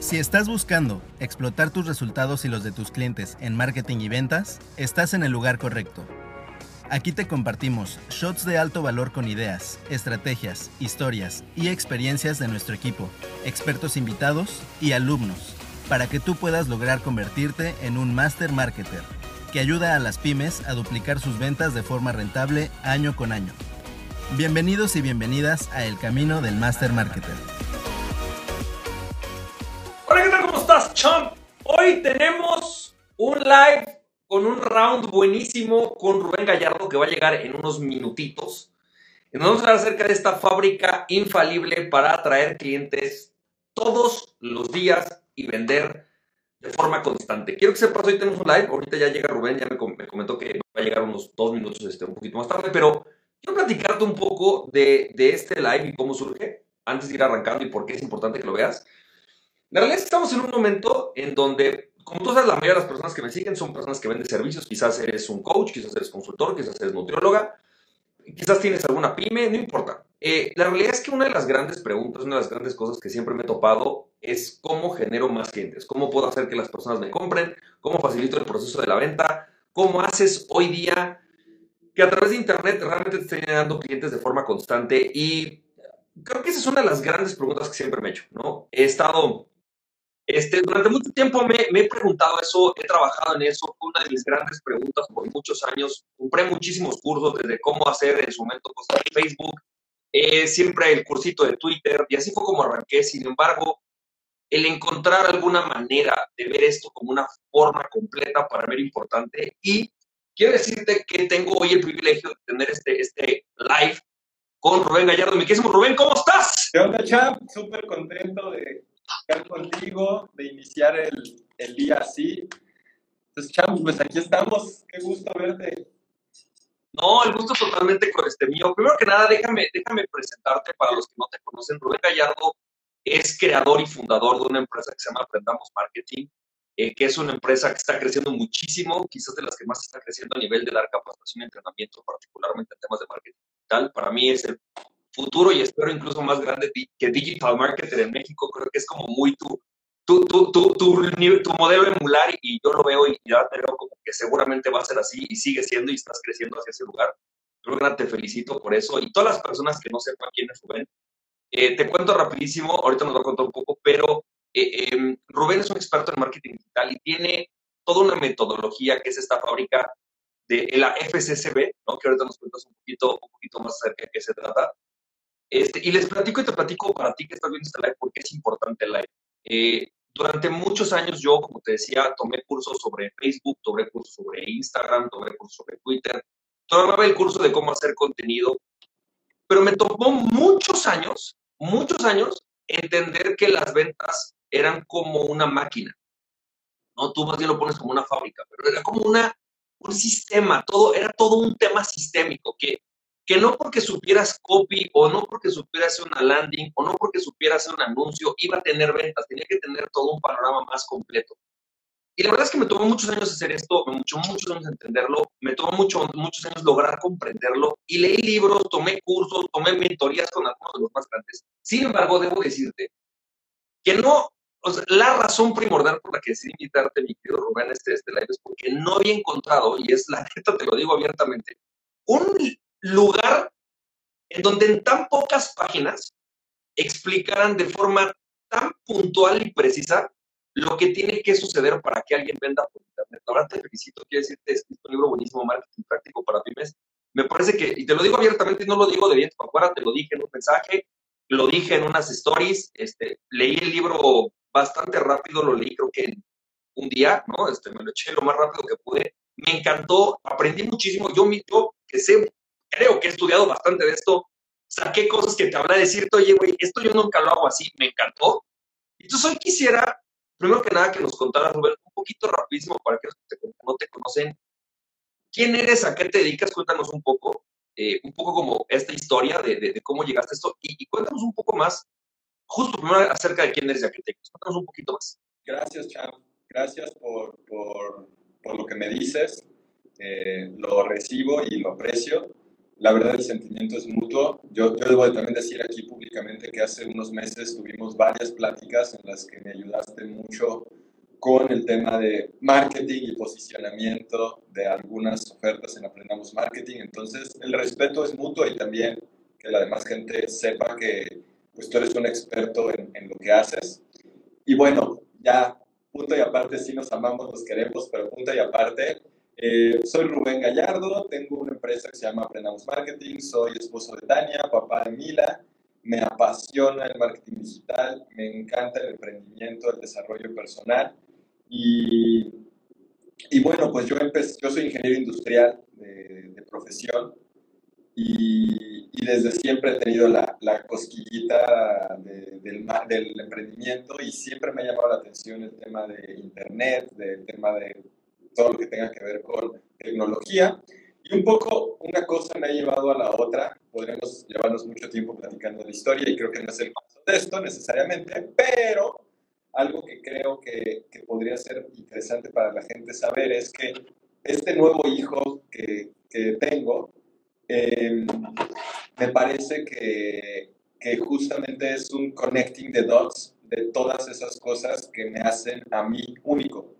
Si estás buscando explotar tus resultados y los de tus clientes en marketing y ventas, estás en el lugar correcto. Aquí te compartimos shots de alto valor con ideas, estrategias, historias y experiencias de nuestro equipo, expertos invitados y alumnos, para que tú puedas lograr convertirte en un master marketer que ayuda a las pymes a duplicar sus ventas de forma rentable año con año. Bienvenidos y bienvenidas a El Camino del Master Marketer. ¿Cómo estás, champ? Hoy tenemos un live con un round buenísimo con Rubén Gallardo que va a llegar en unos minutitos. Nos vamos a hablar acerca de esta fábrica infalible para atraer clientes todos los días y vender de forma constante. Quiero que sepas, hoy tenemos un live, ahorita ya llega Rubén, ya me, comentó que va a llegar unos dos minutos, este, un poquito más tarde, pero quiero platicarte un poco de, de este live y cómo surge, antes de ir arrancando y por qué es importante que lo veas. En realidad estamos en un momento en donde, como tú sabes, la mayoría de las personas que me siguen son personas que venden servicios. Quizás eres un coach, quizás eres consultor, quizás eres nutrióloga, quizás tienes alguna pyme, no importa. Eh, la realidad es que una de las grandes preguntas, una de las grandes cosas que siempre me he topado es cómo genero más clientes, cómo puedo hacer que las personas me compren, cómo facilito el proceso de la venta, cómo haces hoy día que a través de Internet realmente te estén generando clientes de forma constante y creo que esa es una de las grandes preguntas que siempre me he hecho, ¿no? He estado este, durante mucho tiempo me, he preguntado eso, he trabajado en eso, fue una de mis grandes preguntas por muchos años. Compré muchísimos cursos desde cómo hacer en su momento cosas en Facebook, eh, siempre el cursito de Twitter, y así fue como arranqué. Sin embargo, el encontrar alguna manera de ver esto como una forma completa para era importante. Y quiero decirte que tengo hoy el privilegio de tener este, este live con Rubén Gallardo. Mi querido Rubén, ¿cómo estás? ¿Qué onda, Champ? Súper contento de estar contigo, de iniciar el, el día así. Entonces, chamos, pues aquí estamos. Qué gusto verte. No, el gusto totalmente con este mío. Primero que nada, déjame, déjame presentarte para los que no te conocen. Rubén Gallardo es creador y fundador de una empresa que se llama Aprendamos Marketing, eh, que es una empresa que está creciendo muchísimo, quizás de las que más está creciendo a nivel de dar capacitación y entrenamiento, particularmente en temas de marketing digital. Para mí es el futuro y espero incluso más grande que Digital Marketer en México. Creo que es como muy tu, tu, tu, tu, tu, modelo emular y yo lo veo y ya te veo como que seguramente va a ser así y sigue siendo y estás creciendo hacia ese lugar. Rubén, te felicito por eso y todas las personas que no sepan quién es Rubén. Eh, te cuento rapidísimo, ahorita nos va a contar un poco, pero eh, em, Rubén es un experto en marketing digital y tiene toda una metodología que es esta fábrica de la FCCB, ¿no? que ahorita nos cuentas un poquito, un poquito más acerca de qué se trata. Este, y les platico y te platico para ti que estás viendo este live porque es importante el live. Eh, durante muchos años yo, como te decía, tomé cursos sobre Facebook, tomé cursos sobre Instagram, tomé cursos sobre Twitter, tomaba el curso de cómo hacer contenido, pero me tomó muchos años, muchos años, entender que las ventas eran como una máquina. ¿no? Tú más bien lo pones como una fábrica, pero era como una, un sistema, todo, era todo un tema sistémico que que no porque supieras copy o no porque supieras hacer una landing o no porque supieras hacer un anuncio iba a tener ventas, tenía que tener todo un panorama más completo. Y la verdad es que me tomó muchos años hacer esto, me tomó muchos años entenderlo, me tomó mucho, muchos años lograr comprenderlo y leí libros, tomé cursos, tomé mentorías con algunos de los más grandes. Sin embargo, debo decirte que no, o sea, la razón primordial por la que decidí invitarte, mi querido Rubén, este, este live es porque no había encontrado, y es la neta, te lo digo abiertamente, un lugar en donde en tan pocas páginas explicaran de forma tan puntual y precisa lo que tiene que suceder para que alguien venda por internet. Verdad te felicito, quiero decirte, es un libro buenísimo, marketing práctico para pymes. Me parece que, y te lo digo abiertamente, y no lo digo de bien para afuera, te lo dije en un mensaje, lo dije en unas stories, este, leí el libro bastante rápido, lo leí creo que en un día, ¿no? Este, me lo eché lo más rápido que pude. Me encantó, aprendí muchísimo. Yo mismo, que sé creo que he estudiado bastante de esto, saqué cosas que te habrá de decirte, oye, güey, esto yo nunca lo hago así, me encantó. Entonces hoy quisiera, primero que nada, que nos contaras, Rubén, un poquito rapidísimo para que no te conocen. ¿Quién eres? ¿A qué te dedicas? Cuéntanos un poco, eh, un poco como esta historia de, cómo llegaste a esto y, cuéntanos un poco más, justo primero acerca de quién eres y a qué te dedicas. Cuéntanos un poquito más. Gracias, Cham. Gracias por lo que me dices. Eh, lo recibo y lo aprecio. La verdad el sentimiento es mutuo. Yo, yo debo también decir aquí públicamente que hace unos meses tuvimos varias pláticas en las que me ayudaste mucho con el tema de marketing y posicionamiento de algunas ofertas en Aprendamos Marketing. Entonces, el respeto es mutuo y también que la demás gente sepa que pues, tú eres un experto en, en lo que haces. Y bueno, ya, punto y aparte, sí nos amamos, nos queremos, pero punto y aparte, eh, soy Rubén Gallardo, tengo una empresa que se llama Aprendamos Marketing, soy esposo de Tania, papá de Mila, me apasiona el marketing digital, me encanta el emprendimiento, el desarrollo personal y, y bueno, pues yo, empecé, yo soy ingeniero industrial de, de profesión y, y, desde siempre he tenido la, la cosquillita de, del, del emprendimiento y siempre me ha llamado la atención el tema de internet, el tema de todo lo que tenga que ver con tecnología. Y un poco una cosa me ha llevado a la otra. Podremos llevarnos mucho tiempo platicando la historia y creo que no es el caso de esto necesariamente, pero algo que creo que, que, podría ser interesante para la gente saber es que este nuevo hijo que, que tengo, eh, me parece que, que justamente es un connecting the dots de todas esas cosas que me hacen a mí único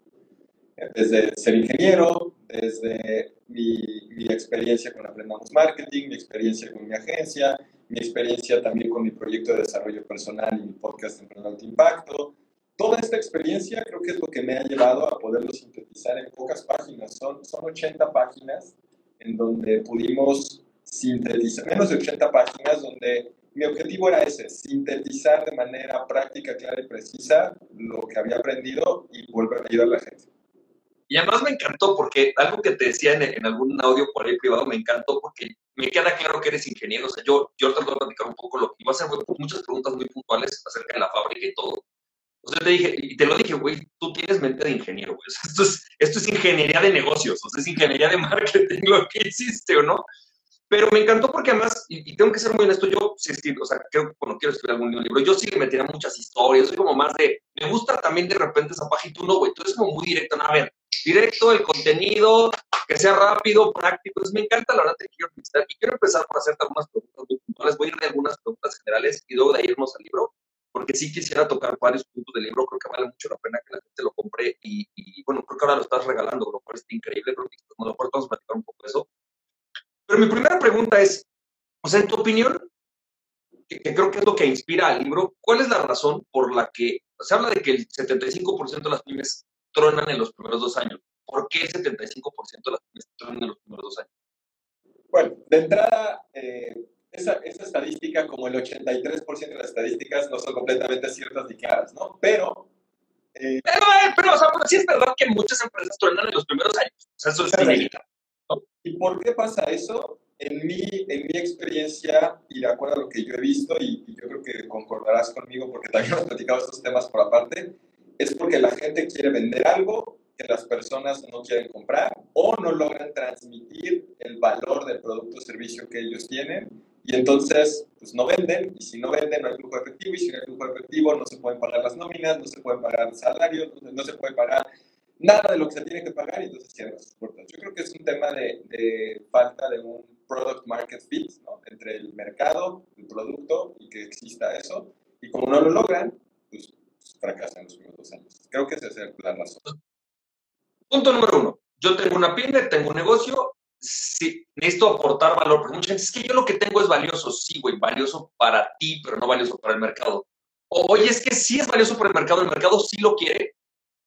desde ser ingeniero, desde mi, mi, experiencia con Aprendamos Marketing, mi experiencia con mi agencia, mi experiencia también con mi proyecto de desarrollo personal y mi podcast Emprendedor de Impacto. Toda esta experiencia creo que es lo que me ha llevado a poderlo sintetizar en pocas páginas. Son, son 80 páginas en donde pudimos sintetizar, menos de 80 páginas, donde mi objetivo era ese, sintetizar de manera práctica, clara y precisa lo que había aprendido y volver a ayudar a la gente. Y además me encantó porque algo que te decía en, en, algún audio por ahí privado me encantó porque me queda claro que eres ingeniero. O sea, yo, yo te voy a platicar un poco lo que iba a hacer muchas preguntas muy puntuales acerca de la fábrica y todo. O sea, te dije, y te lo dije, güey, tú tienes mente de ingeniero, güey. O sea, esto, es, esto es ingeniería de negocios, o sea, es ingeniería de marketing lo que hiciste, ¿o no? Pero me encantó porque además, y, y, tengo que ser muy honesto, yo sí escribo, o sea, creo cuando quiero escribir algún libro, yo sí le metería muchas historias, soy como más de, me gusta también de repente esa página, tú no, güey, tú eres como muy directo, a ver, directo, el contenido, que sea rápido, práctico. Entonces, me encanta la verdad que quiero felicitar y quiero empezar por hacerte algunas preguntas muy puntuales. Voy a ir de algunas preguntas generales y luego de irnos al libro, porque sí quisiera tocar varios puntos del libro. Creo que vale mucho la pena que la gente lo compre y, y bueno, creo que ahora lo estás regalando, lo cual está increíble. Creo que a lo vamos a platicar un poco de eso. Pero mi primera pregunta es, o sea, en tu opinión, que, que creo que es lo que inspira al libro, ¿cuál es la razón por la que se habla de que el 75% de las pymes tronan en los primeros dos años. ¿Por qué el 75% de las pymes tronan en los primeros dos años? Bueno, de entrada, eh, esa, esa, estadística, como el 83% de las estadísticas, no son completamente ciertas ni claras, ¿no? Pero... Eh, pero, pero, o sea, pero sí es verdad que muchas empresas tronan en los primeros años. O sea, eso es inevitable. ¿no? ¿Y por qué pasa eso? En mi, en mi experiencia, y de acuerdo a lo que yo he visto, y, y yo creo que concordarás conmigo porque también hemos platicado estos temas por aparte, es porque la gente quiere vender algo que las personas no quieren comprar o no logran transmitir el valor del producto o servicio que ellos tienen y entonces pues no venden y si no venden no hay flujo efectivo y si no hay flujo efectivo no se pueden pagar las nóminas, no se pueden pagar salarios, no, se puede pagar nada de lo que se tiene que pagar y entonces cierran sus puertas. Yo creo que es un tema de, de falta de un product market fit ¿no? entre el mercado, el producto y que exista eso y como no lo logran, pues fracasa en los primeros dos años. Creo que esa es la razón. Punto número uno. Yo tengo una pyme, tengo un negocio, sí, necesito aportar valor. Porque mucha gente es que yo lo que tengo es valioso. Sí, güey, valioso para ti, pero no valioso para el mercado. Oye, es que sí es valioso para el mercado, el mercado sí lo quiere,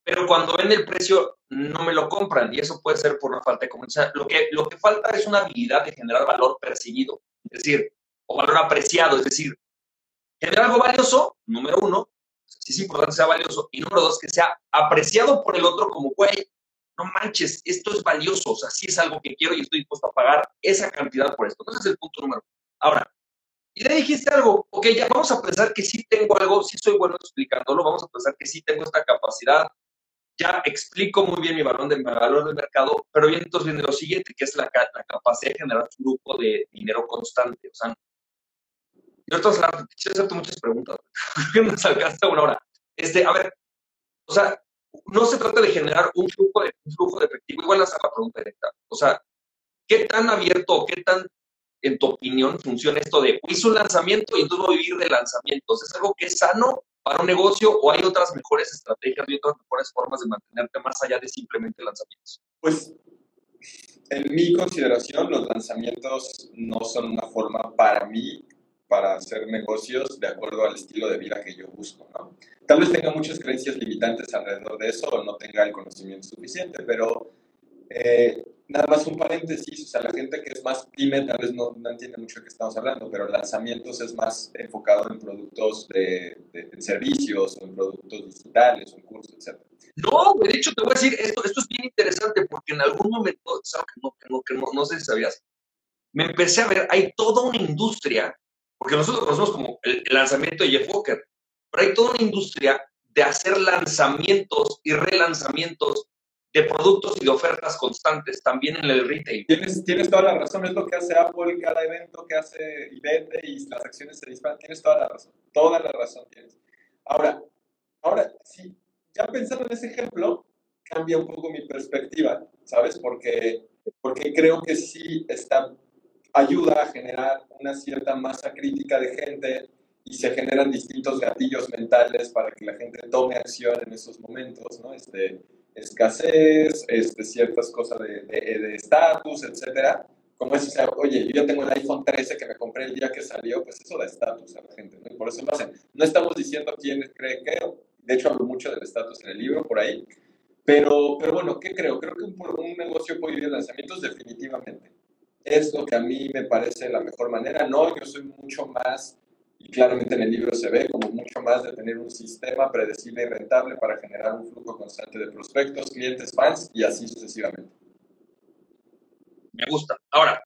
pero cuando ven el precio no me lo compran y eso puede ser por una falta de comunicación. Lo que, lo que falta es una habilidad de generar valor percibido, es decir, o valor apreciado, es decir, generar algo valioso, número uno, sí es importante que sea valioso. Y número dos, que sea apreciado por el otro como, güey, no manches, esto es valioso, o sea, sí es algo que quiero y estoy dispuesto a pagar esa cantidad por esto. Entonces es el punto número uno. Ahora, y le dijiste algo, ok, ya vamos a pensar que sí tengo algo, sí soy bueno explicándolo, vamos a pensar que sí tengo esta capacidad, ya explico muy bien mi valor de, mi valor del mercado, pero bien, entonces viene lo siguiente, que es la, la capacidad de generar flujo de dinero constante. O sea, yo ahorita quisiera hacerte muchas preguntas. Nos alcanza una hora. Este, a ver, o sea, no se trata de generar un flujo de, flujo de efectivo. Igual hacer la pregunta directa. O sea, ¿qué tan abierto, qué tan en tu opinión, funciona esto de, hice un lanzamiento y entonces voy a vivir de lanzamientos? ¿Es algo que es sano para un negocio o hay otras mejores estrategias y otras mejores formas de mantenerte más allá de simplemente lanzamientos? Pues, en mi consideración, los lanzamientos no son una forma para mí para hacer negocios de acuerdo al estilo de vida que yo busco, ¿no? Tal vez tenga muchas creencias limitantes alrededor de eso o no tenga el conocimiento suficiente, pero eh, nada más un paréntesis, o sea, la gente que es más pyme tal vez no, no, entiende mucho de qué estamos hablando, pero lanzamientos es más enfocado en productos de, de, servicios o en productos digitales o en cursos, etc. No, de hecho te voy a decir, esto, esto es bien interesante porque en algún momento, no, no, no, no sé si sabías, me empecé a ver, hay toda una industria, porque nosotros conocemos como el, lanzamiento de Jeff Walker, pero hay toda una industria de hacer lanzamientos y relanzamientos de productos y de ofertas constantes también en el retail. Tienes, tienes toda la razón, es lo que hace Apple cada evento que hace y vende y las acciones se disparan. Tienes toda la razón, toda la razón tienes. Ahora, ahora, ya pensando en ese ejemplo, cambia un poco mi perspectiva, ¿sabes? Porque, porque creo que sí está, ayuda a generar una cierta masa crítica de gente y se generan distintos gatillos mentales para que la gente tome acción en esos momentos, ¿no? Este, escasez, este, ciertas cosas de estatus, etcétera. Como es, o sea, oye, yo tengo el iPhone 13 que me compré el día que salió, pues eso da estatus a la gente, ¿no? Y por eso lo hacen. No estamos diciendo quién cree que, de hecho hablo mucho del estatus en el libro, por ahí, pero, pero bueno, ¿qué creo? Creo que un, un negocio puede vivir lanzamientos definitivamente. Es lo que a mí me parece la mejor manera. No, yo soy mucho más y claramente en el libro se ve como mucho más de tener un sistema predecible y rentable para generar un flujo constante de prospectos, clientes, fans y así sucesivamente. Me gusta. Ahora,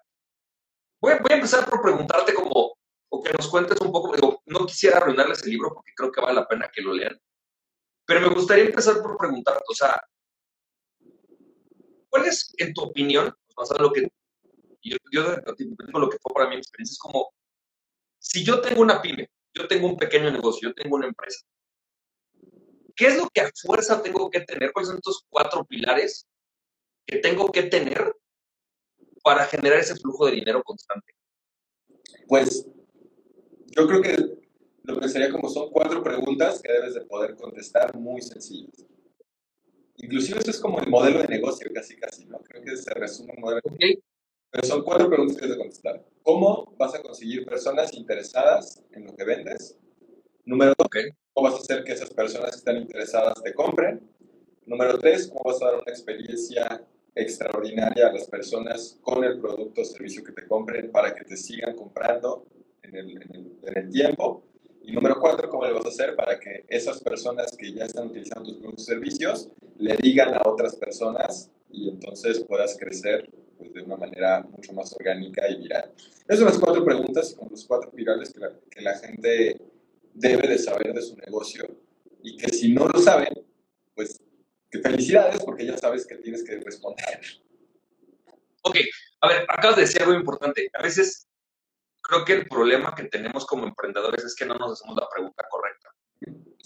voy, a empezar por preguntarte como, o que nos cuentes un poco, digo, no quisiera arruinarles el libro porque creo que vale la pena que lo lean, pero me gustaría empezar por preguntarte, o sea, ¿cuál es, en tu opinión, basado en lo que yo, yo lo que fue para mi experiencia, es como, si yo tengo una pyme, yo tengo un pequeño negocio, yo tengo una empresa, ¿qué es lo que a fuerza tengo que tener? ¿Cuáles son estos cuatro pilares que tengo que tener para generar ese flujo de dinero constante? Pues yo creo que lo que sería como son cuatro preguntas que debes de poder contestar muy sencillas. Inclusive eso es como el modelo de negocio, casi casi, ¿no? Creo que se resume el modelo okay. Pero son cuatro preguntas que debes de contestar. ¿Cómo vas a conseguir personas interesadas en lo que vendes? Número dos, ¿cómo vas a hacer que esas personas que están interesadas te compren? Número tres, ¿cómo vas a dar una experiencia extraordinaria a las personas con el producto o servicio que te compren para que te sigan comprando en el, en el, en el tiempo? Y número cuatro, ¿cómo le vas a hacer para que esas personas que ya están utilizando tus productos y servicios le digan a otras personas y entonces puedas crecer pues, de una manera mucho más orgánica y viral. Esas son las cuatro preguntas con los cuatro virales que la, que la gente debe de saber de su negocio y que si no lo saben, pues que felicidades porque ya sabes que tienes que responder. Ok, a ver, acabas de decir algo importante. A veces creo que el problema que tenemos como emprendedores es que no nos hacemos la pregunta.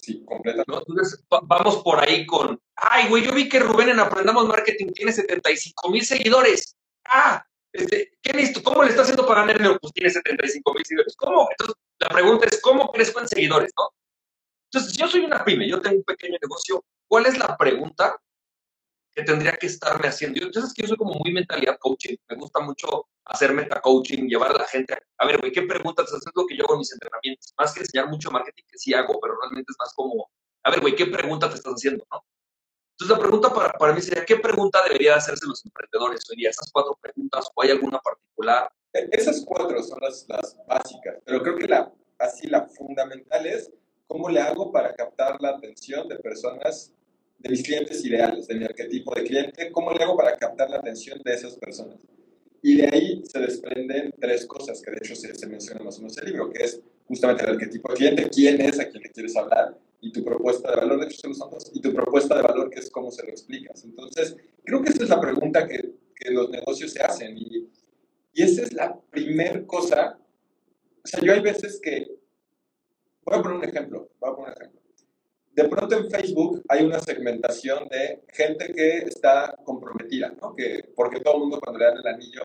Sí, completamente. ¿no? Entonces, vamos por ahí con, ay, güey, yo vi que Rubén en Aprendamos Marketing tiene 75 mil seguidores ah, este, ¿qué listo? ¿Cómo le está haciendo para ganar dinero? Pues tiene 75 mil seguidores. ¿Cómo? Entonces, la pregunta es, ¿cómo crezco en seguidores, no? Entonces, si yo soy una pyme, yo tengo un pequeño negocio, ¿cuál es la pregunta que tendría que estarme haciendo? Yo, entonces, que yo soy como muy mentalidad coaching. Me gusta mucho hacer meta coaching, llevar a la gente a, ver, güey, ¿qué preguntas estás haciendo que yo hago en mis entrenamientos? Más que enseñar mucho marketing, que sí hago, pero realmente es más como, a ver, güey, ¿qué pregunta te estás haciendo, no? Entonces, la pregunta para, para mí sería, ¿qué pregunta debería hacerse los emprendedores hoy día? ¿Esas cuatro preguntas o hay alguna particular? E, esas cuatro son las, las básicas, pero creo que la, así la fundamental es cómo le hago para captar la atención de personas, de mis clientes ideales, de mi arquetipo de cliente, cómo le hago para captar la atención de esas personas. Y de ahí se desprenden tres cosas que de hecho se, se menciona más o menos en el libro, que es justamente el arquetipo de cliente, quién es, a quién le quieres hablar, y tu propuesta de valor, de hecho son los dos, y tu propuesta de valor, que es cómo se lo explicas. Entonces, creo que esa es la pregunta que, que los negocios se hacen, y, y esa es la primer cosa. O sea, yo hay veces que, voy a poner un ejemplo, voy a poner un ejemplo. De pronto en Facebook hay una segmentación de gente que está comprometida, ¿no? Que, porque todo el mundo cuando le dan el anillo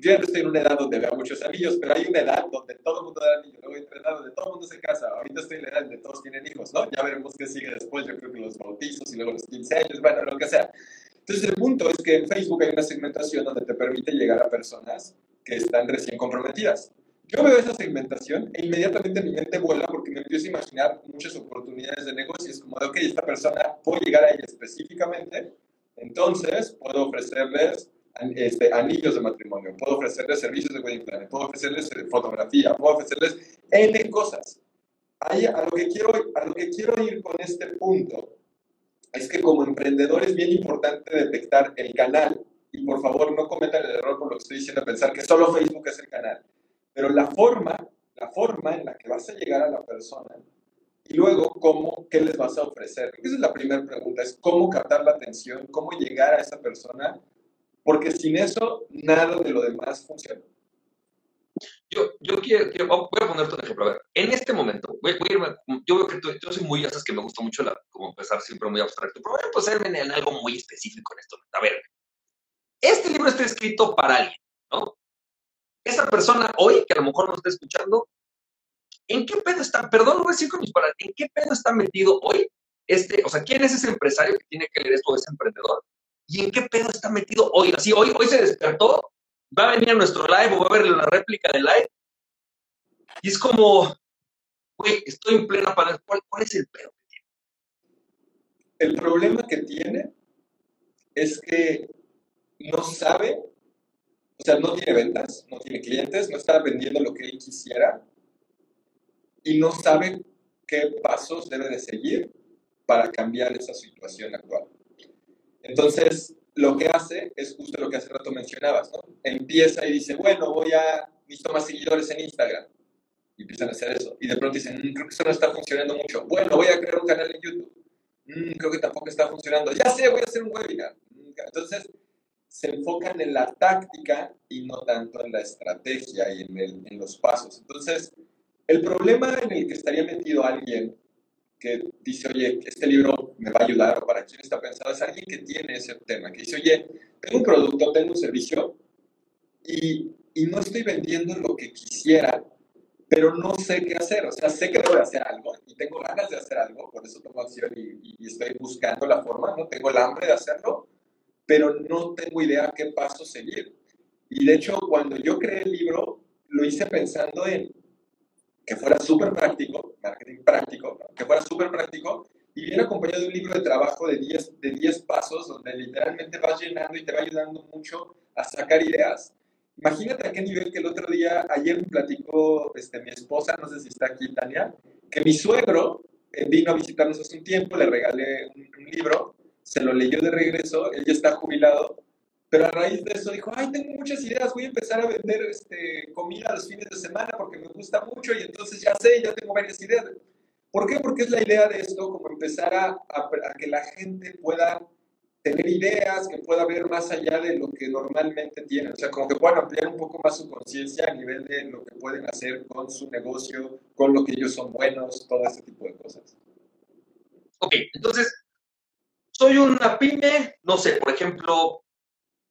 yo no estoy en una edad donde vea muchos anillos, pero hay una edad donde todo el mundo da anillos, luego hay otra edad donde todo el mundo se casa, ahorita estoy en la edad donde todos tienen hijos, ¿no? Ya veremos qué sigue después, yo creo que los bautizos y luego los 15 años, bueno, lo que sea. Entonces el punto es que en Facebook hay una segmentación donde te permite llegar a personas que están recién comprometidas. Yo veo esa segmentación e inmediatamente mi mente vuela porque me empiezo a imaginar muchas oportunidades de negocios, como de, ok, esta persona, puedo llegar a ella específicamente, entonces puedo ofrecerles este, anillos de matrimonio, puedo ofrecerles servicios de wedding planning, puedo ofrecerles eh, fotografía, puedo ofrecerles N cosas. Ahí, a, lo que quiero, a lo que quiero ir con este punto es que como emprendedor es bien importante detectar el canal. Y por favor no cometan el error por lo que estoy diciendo, pensar que solo Facebook es el canal, pero la forma, la forma en la que vas a llegar a la persona y luego cómo, qué les vas a ofrecer. Esa es la primera pregunta, es cómo captar la atención, cómo llegar a esa persona porque sin eso nada de lo demás funciona. Yo, yo quiero, voy a ponerte un ejemplo. A ver, en este momento, voy, a irme, yo veo que tú, yo soy muy, sabes que me gusta mucho la, como empezar siempre muy abstracto, pero voy a posarme en algo muy específico en esto. A ver, este libro está escrito para alguien, ¿no? Esa persona hoy, que a lo mejor nos está escuchando, ¿en qué pedo está? Perdón, lo voy a decir con mis palabras, ¿en qué pedo está metido hoy? Este, o sea, ¿quién es ese empresario que tiene que leer esto, ese emprendedor? ¿Y en qué pedo está metido hoy? Así, hoy, hoy se despertó, va a venir a nuestro live o va a ver la réplica del live. Y es como, güey, estoy en plena palabra. ¿Cuál, ¿Cuál es el pedo que tiene? El problema que tiene es que no sabe, o sea, no tiene ventas, no tiene clientes, no está vendiendo lo que él quisiera y no sabe qué pasos debe de seguir para cambiar esa situación actual. Entonces, lo que hace es justo lo que hace rato mencionabas, ¿no? Empieza y dice, bueno, voy a, necesito más seguidores en Instagram. Y empiezan a hacer eso. Y de pronto dicen, mm, creo que eso no está funcionando mucho. Bueno, voy a crear un canal en YouTube. Mm, creo que tampoco está funcionando. Ya sé, voy a hacer un webinar. Mm, entonces, se enfocan en la táctica y no tanto en la estrategia y en, el, en los pasos. Entonces, el problema en el que estaría metido alguien que dice, oye, este libro me va a ayudar o para quién está pensado, es alguien que tiene ese tema, que dice, oye, tengo un producto, tengo un servicio y, y no estoy vendiendo lo que quisiera, pero no sé qué hacer. O sea, sé que debo hacer algo y tengo ganas de hacer algo, por eso tomo acción y, estoy buscando la forma, no tengo el hambre de hacerlo, pero no tengo idea qué paso seguir. Y de hecho, cuando yo creé el libro, lo hice pensando en que fuera súper práctico, marketing práctico, que fuera súper práctico y viene acompañado de un libro de trabajo de 10 de 10 pasos donde literalmente vas llenando y te va ayudando mucho a sacar ideas. Imagínate a qué nivel que el otro día, ayer me platicó este, mi esposa, no sé si está aquí Tania, que mi suegro eh, vino a visitarnos hace un tiempo, le regalé un, un libro, se lo leyó de regreso, él ya está jubilado pero a raíz de eso dijo, ay, tengo muchas ideas, voy a empezar a vender este, comida los fines de semana porque me gusta mucho y entonces ya sé, ya tengo varias ideas. ¿Por qué? Porque es la idea de esto, como empezar a, a, que la gente pueda tener ideas, que pueda ver más allá de lo que normalmente tienen. O sea, como que puedan ampliar un poco más su conciencia a nivel de lo que pueden hacer con su negocio, con lo que ellos son buenos, todo ese tipo de cosas. Ok, entonces, soy una pyme, no sé, por ejemplo,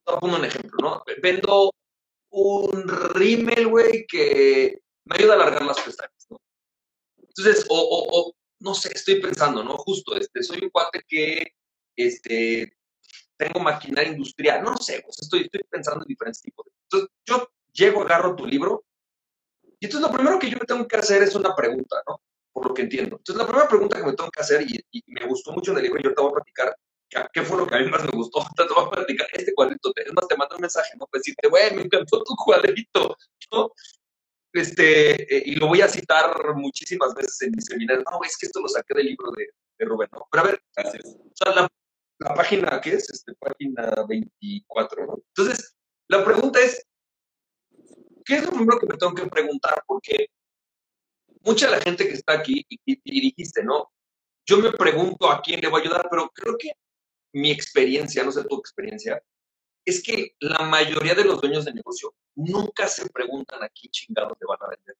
a poner un ejemplo, ¿no? Vendo un rímel, güey, que me ayuda a alargar las pestañas, ¿no? Entonces, o, o, no sé, estoy pensando, ¿no? Justo, este, soy un cuate que, este, tengo maquinaria industrial, no sé, pues estoy, estoy pensando en diferentes tipos. De... Entonces, yo llego, agarro tu libro, y entonces lo primero que yo tengo que hacer es una pregunta, ¿no? Por lo que entiendo. Entonces, la primera pregunta que me tengo que hacer, y, y me gustó mucho en el libro, y yo te voy a platicar, ¿Qué fue lo que a mí más me gustó? Te voy a platicar este cuadrito. Es más, te mando un mensaje, ¿no? Pues decirte, güey, me encantó tu cuadrito, ¿no? Este, eh, y lo voy a citar muchísimas veces en mi seminario. No, es que esto lo saqué del libro de, de Rubén, ¿no? Pero a ver, Gracias. o sea, la, la, página, ¿qué es? Este, página 24, ¿no? Entonces, la pregunta es, ¿qué es lo primero que me tengo que preguntar? Porque mucha de la gente que está aquí, y, y, y dijiste, ¿no? Yo me pregunto a quién le va a ayudar, pero creo que mi experiencia, no sé tu experiencia, es que la mayoría de los dueños de negocio nunca se preguntan a quién chingados le van a vender.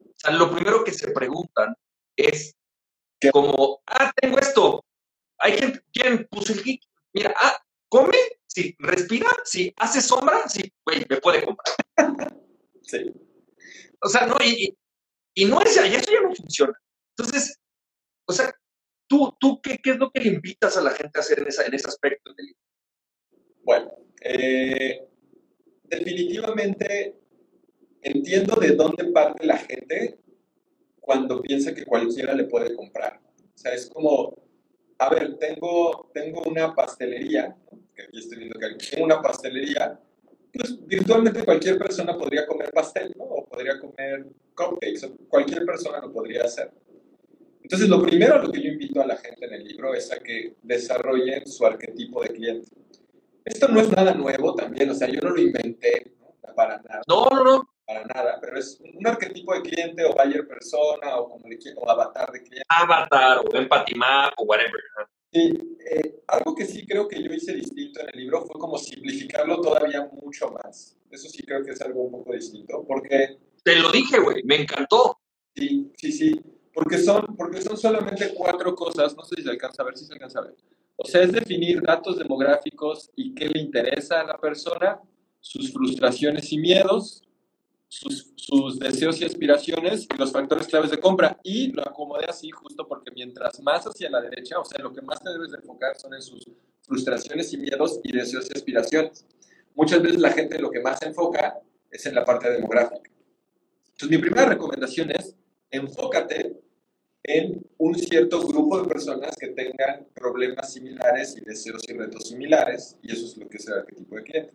O sea, lo primero que se preguntan es que como, ah, tengo esto. Hay gente, ¿quién puso el geek? Mira, ah, come, si respira, si hace sombra, sí, güey, me puede comprar. Sí. O sea, no, y, y no es, eso ya no funciona. Entonces, o sea, ¿tú, tú qué, qué es lo que le invitas a la gente a hacer en, esa, en ese aspecto? Bueno, eh, definitivamente entiendo de dónde parte la gente cuando piensa que cualquiera le puede comprar. O sea, es como, a ver, tengo, tengo una pastelería, tengo una pastelería, pues virtualmente cualquier persona podría comer pastel, ¿no? O podría comer cupcakes, o cualquier persona lo podría hacer. Entonces, lo primero a lo que yo invito a la gente en el libro es a que desarrollen su arquetipo de cliente. Esto no es nada nuevo también, o sea, yo no lo inventé ¿no? para nada. No, no, no. Para nada, pero es un arquetipo de cliente o buyer persona o como le quieran, o avatar de cliente. Avatar o empathy map o whatever. Sí, eh, algo que sí creo que yo hice distinto en el libro fue como simplificarlo todavía mucho más. Eso sí creo que es algo un poco distinto, porque... Te lo dije, güey, me encantó. Sí, sí, sí, porque son, porque son solamente cuatro cosas, no sé si se alcanza a ver, si se alcanza a ver. O sea, es definir datos demográficos y qué le interesa a la persona, sus frustraciones y miedos, sus, deseos y aspiraciones y los factores claves de compra. Y lo acomodé así justo porque mientras más hacia la derecha, o sea, lo que más te debes de enfocar son en sus frustraciones y miedos y deseos y aspiraciones. Muchas veces la gente lo que más se enfoca es en la parte demográfica. Entonces, mi primera recomendación es enfócate en un cierto grupo de personas que tengan problemas similares y deseos y retos similares, y eso es lo que es el arquetipo de cliente.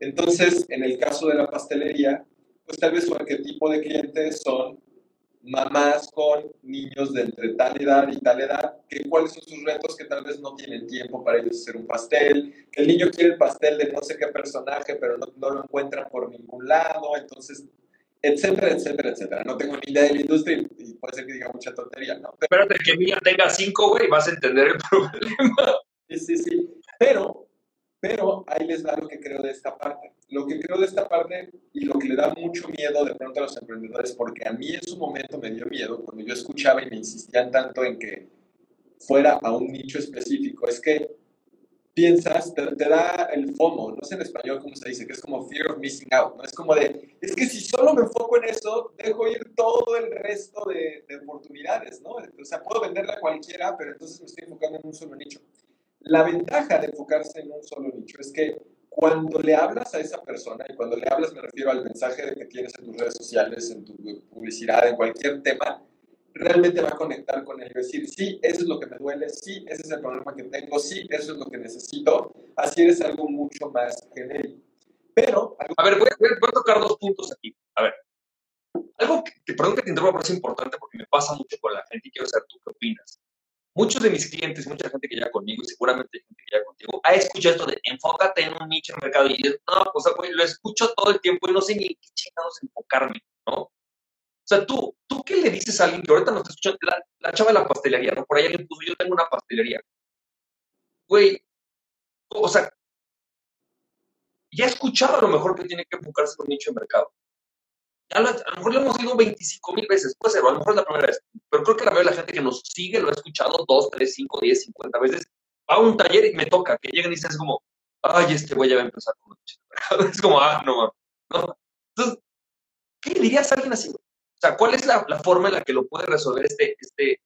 Entonces, en el caso de la pastelería, pues tal vez su arquetipo de clientes son mamás con niños de entre tal edad y tal edad, que cuáles son sus retos que tal vez no tienen tiempo para ellos hacer un pastel, que el niño quiere el pastel de no sé qué personaje, pero no, no lo encuentran por ningún lado, entonces, etcétera, etcétera, etcétera. No tengo ni idea de la industria y puede ser que diga mucha tontería, ¿no? Pero, Espérate que mi tenga cinco, güey, vas a entender el problema. Sí, sí, sí. Pero, pero ahí les da lo que creo de esta parte. Lo que creo de esta parte y lo que le da mucho miedo de pronto a los emprendedores, porque a mí en su momento me dio miedo cuando yo escuchaba y me insistían tanto en que fuera a un nicho específico, es que piensas, te, te, da el FOMO, no sé en español cómo se dice, que es como fear of missing out, ¿no? Es como de, es que si solo me enfoco en eso, dejo ir todo el resto de, de oportunidades, ¿no? O sea, puedo venderla a cualquiera, pero entonces me estoy enfocando en un solo nicho. La ventaja de enfocarse en un solo nicho es que cuando le hablas a esa persona, y cuando le hablas me refiero al mensaje que tienes en tus redes sociales, en tu publicidad, en cualquier tema, realmente va a conectar con él y decir, sí, eso es lo que me duele, sí, ese es el problema que tengo, sí, eso es lo que necesito. Así eres algo mucho más genérico. Pero... A ver, voy a, voy a, tocar dos puntos aquí. A ver, algo que, que perdón que te interrumpa, pero es importante porque me pasa mucho con la gente y quiero saber tú qué opinas muchos de mis clientes, mucha gente que llega conmigo y seguramente gente que llega contigo, ha escuchado esto de enfócate en un nicho de mercado y dices, no, pues güey, lo escucho todo el tiempo y no sé ni en qué chingados enfocarme, ¿no? O sea, tú, ¿tú qué le dices a alguien que ahorita no está escuchando? La, la chava de la pastelería, ¿no? Por ahí alguien puso, yo tengo una pastelería. Güey, o sea, ya he escuchado a lo mejor que tiene que enfocarse en un nicho de mercado. Ya lo, a lo mejor lo hemos oído 25 mil veces, puede ser, a lo mejor es la primera vez, pero creo que la mayoría la gente que nos sigue lo ha escuchado 2, 3, 5, 10, 50 veces. Va a un taller y me toca, que lleguen y dicen, como, ay, este güey ya va a empezar con un Es como, ah, no, no. Entonces, ¿qué dirías a alguien así? O sea, ¿cuál es la, la, forma en la que lo puede resolver este, este,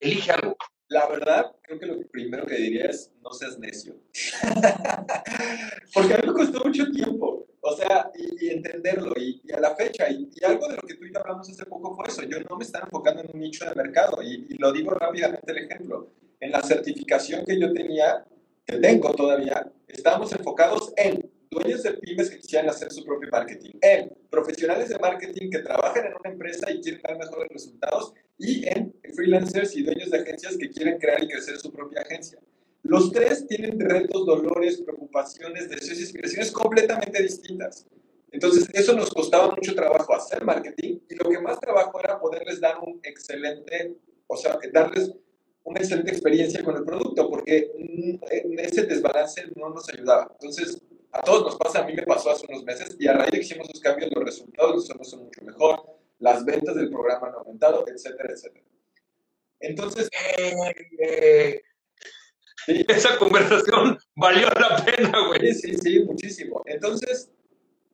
elige algo? La verdad, creo que lo primero que diría es, no seas necio. Porque a mí me costó mucho tiempo o sea, y, y entenderlo, y, y, a la fecha, y, y, algo de lo que tú y yo hablamos hace poco fue eso, yo no me estaba enfocando en un nicho de mercado, y, lo digo rápidamente el ejemplo, en la certificación que yo tenía, que tengo todavía, estábamos enfocados en dueños de pymes que quisieran hacer su propio marketing, en profesionales de marketing que trabajan en una empresa y quieren dar mejores resultados, y en freelancers y dueños de agencias que quieren crear y crecer su propia agencia. Los tres tienen retos, dolores, preocupaciones, deseos y aspiraciones completamente distintas. Entonces, eso nos costaba mucho trabajo hacer marketing y lo que más trabajo era poderles dar un excelente, o sea, darles una excelente experiencia con el producto, porque ese desbalance no nos ayudaba. Entonces, a todos nos pasa, a mí me pasó hace unos meses y a raíz de que hicimos los cambios, los resultados son mucho mejor, las ventas del programa han aumentado, etcétera, etcétera. Entonces, eh, eh, esa conversación valió la pena, güey. Sí, sí, sí, muchísimo. Entonces,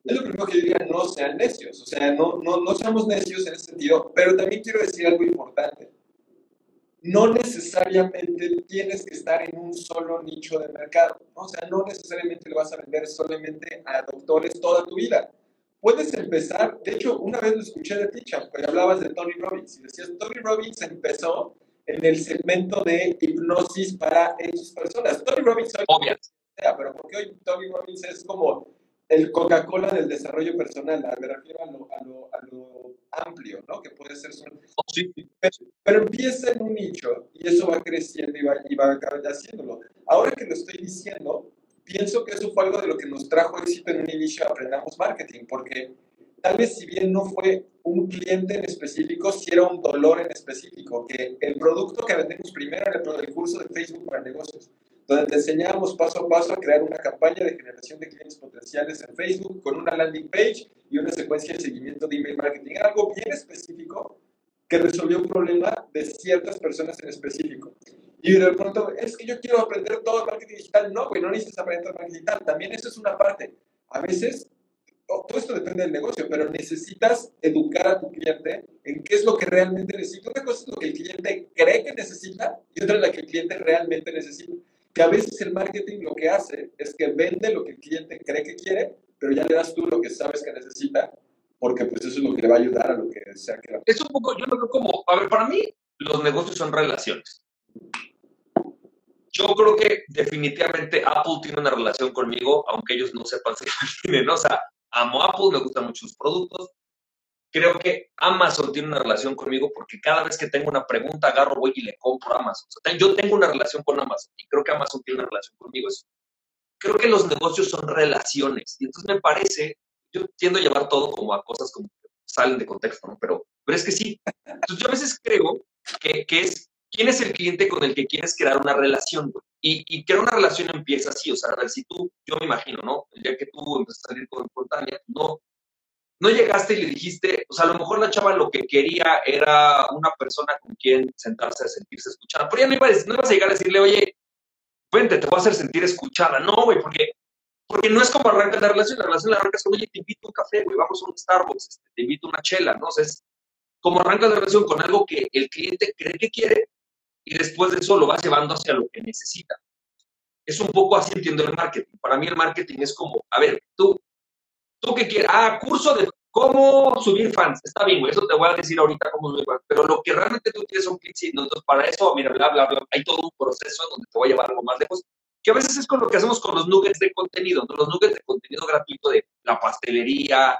es lo primero que yo diría, no sean necios, o sea, no, no, no seamos necios en ese sentido, pero también quiero decir algo importante. No necesariamente tienes que estar en un solo nicho de mercado, o sea, no necesariamente le vas a vender solamente a doctores toda tu vida. Puedes empezar, de hecho, una vez lo escuché de ti, porque hablabas de Tony Robbins, y decías, Tony Robbins empezó en el segmento de hipnosis para X personas. Tony Robbins hoy, pero porque hoy Tony Robbins es como el Coca-Cola del desarrollo personal, me refiero a lo, a lo, a lo amplio, ¿no? Que puede ser solo... Oh, sí. Pero, empieza en un nicho y eso va creciendo y va, y va haciéndolo. Ahora que lo estoy diciendo, pienso que eso fue algo de lo que nos trajo éxito en un inicio Aprendamos Marketing, porque tal vez si bien no fue un cliente en específico, si era un dolor en específico, que el producto que vendemos primero era el curso de Facebook para negocios donde te enseñamos paso a paso a crear una campaña de generación de clientes potenciales en Facebook con una landing page y una secuencia de seguimiento de email marketing. Algo bien específico que resolvió un problema de ciertas personas en específico. Y de pronto, es que yo quiero aprender todo el marketing digital. No, güey, no necesitas aprender todo el marketing digital. También eso es una parte. A veces, todo esto depende del negocio, pero necesitas educar a tu cliente en qué es lo que realmente necesita. Una cosa es lo que el cliente cree que necesita y otra es la que el cliente realmente necesita que a veces el marketing lo que hace es que vende lo que el cliente cree que quiere, pero ya le das tú lo que sabes que necesita, porque pues eso es lo que le va a ayudar a lo que sea que... Es un poco, yo lo veo como, a ver, para mí los negocios son relaciones. Yo creo que definitivamente Apple tiene una relación conmigo, aunque ellos no sepan si tienen, O sea, amo Apple, me gustan mucho sus productos, creo que Amazon tiene una relación conmigo porque cada vez que tengo una pregunta agarro, voy y le compro a Amazon. yo tengo una relación con Amazon y creo que Amazon tiene una relación conmigo. creo que los negocios son relaciones y entonces me parece, yo tiendo a llevar todo como a cosas como que salen de contexto, ¿no? Pero, pero es que sí. Entonces yo a veces creo que, que es, ¿quién es el cliente con el que quieres crear una relación? Y, y crear una relación empieza así, o sea, a ver, si tú, yo me imagino, ¿no? El día que tú empezaste a salir con, con no no llegaste y le dijiste, o sea, a lo mejor la chava lo que quería era una persona con quien sentarse a sentirse escuchada, pero ya no, ibas, no ibas a llegar a decirle, oye, vente, te voy a hacer sentir escuchada. No, güey, porque, porque no es como arrancar la relación, la relación la arrancas con, oye, te invito a un café, güey, vamos a un Starbucks, este, te invito a una chela, ¿no? O sea, es como arrancas la relación con algo que el cliente cree que quiere y después de eso lo vas llevando hacia lo que necesita. Es un poco así entiendo el marketing. Para mí el marketing es como, a ver, tú tú que quieras, ah, curso de cómo subir fans. Está bien, güey, eso te voy a decir ahorita cómo subir fans. Pero lo que realmente tú quieres son clics entonces para eso, mira, bla, bla, bla, hay todo un proceso donde te voy a llevar algo más lejos. Que a veces es con lo que hacemos con los nuggets de contenido, ¿no? Los nuggets de contenido gratuito de la pastelería,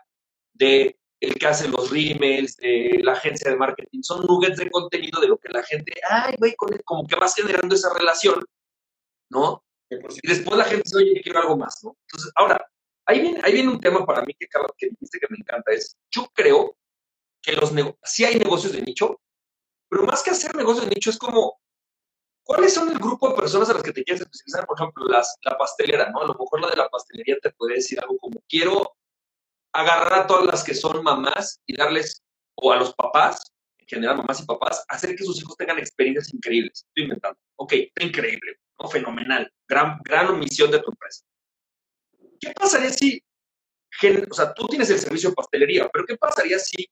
de el que hace los emails, de la agencia de marketing. Son nuggets de contenido de lo que la gente, ay, güey, como que vas generando esa relación, ¿no? Y después la gente dice, oye, quiero algo más, ¿no? Entonces, ahora, Ahí viene, un tema para mí que, que dijiste que me encanta, es, yo creo que los sí hay negocios de nicho, pero más que hacer negocios de nicho es como, ¿cuáles son el grupo de personas a las que te quieres especializar? Por ejemplo, las, la pastelera, ¿no? A lo mejor la de la pastelería te puede decir algo como, quiero agarrar a todas las que son mamás y darles, o a los papás, en general mamás y papás, hacer que sus hijos tengan experiencias increíbles. Estoy inventando. Ok, increíble, ¿no? Fenomenal. Gran, gran omisión de tu empresa. ¿Qué pasaría si, o sea, tú tienes el servicio de pastelería, pero qué pasaría si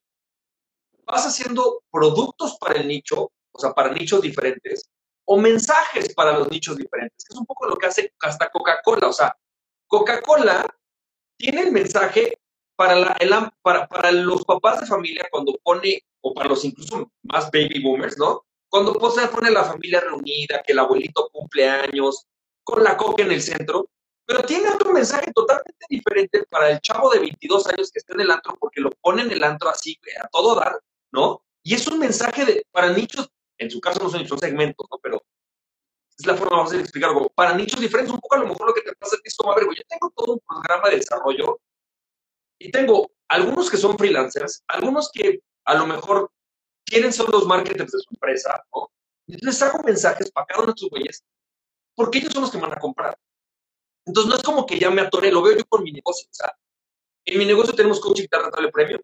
vas haciendo productos para el nicho, o sea, para nichos diferentes, o mensajes para los nichos diferentes, que es un poco lo que hace hasta Coca-Cola, o sea, Coca-Cola tiene el mensaje para, la, el, para, para, los papás de familia cuando pone, o para los incluso más baby boomers, ¿no? Cuando pone la familia reunida, que el abuelito cumple años, con la coca en el centro, pero tiene otro mensaje totalmente diferente para el chavo de 22 años que está en el antro, porque lo pone en el antro así, a todo dar, ¿no? Y es un mensaje de, para nichos, en su caso no son, son segmentos, ¿no? Pero es la forma más de explicarlo. Para nichos diferentes, un poco a lo mejor lo que te pasa es como, a ver, yo tengo todo un programa de desarrollo y tengo algunos que son freelancers, algunos que a lo mejor quieren ser los marketers de su empresa, ¿no? Entonces hago mensajes para cada uno de sus güeyes, porque ellos son los que van a comprar. Entonces no es como que ya me atoré, lo veo yo con mi negocio. O sea, en mi negocio tenemos coaching rentable premio.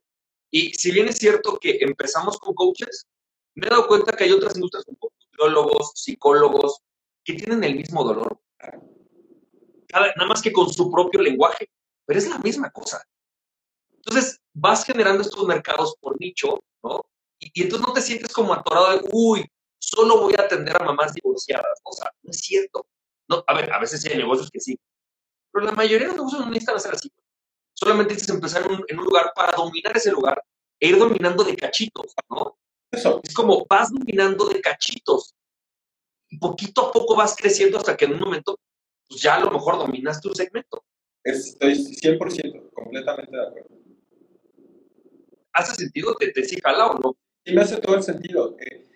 Y si bien es cierto que empezamos con coaches, me he dado cuenta que hay otras industrias como nutriólogos, psicólogos, que tienen el mismo dolor. nada más que con su propio lenguaje, pero es la misma cosa. Entonces, vas generando estos mercados por nicho, ¿no? Y, entonces no te sientes como atorado de, uy, solo voy a atender a mamás divorciadas. O sea, no es cierto. No, a ver, a veces hay negocios que sí, pero la mayoría de los negocios no necesitan hacer así. Solamente necesitas empezar en un, en un lugar para dominar ese lugar e ir dominando de cachitos, ¿no? Eso. Es como vas dominando de cachitos y poquito a poco vas creciendo hasta que en un momento pues ya a lo mejor dominaste un segmento. Estoy 100% completamente de acuerdo. ¿Hace sentido? ¿Te, te sí jala o no? Sí, me hace todo el sentido. Eh,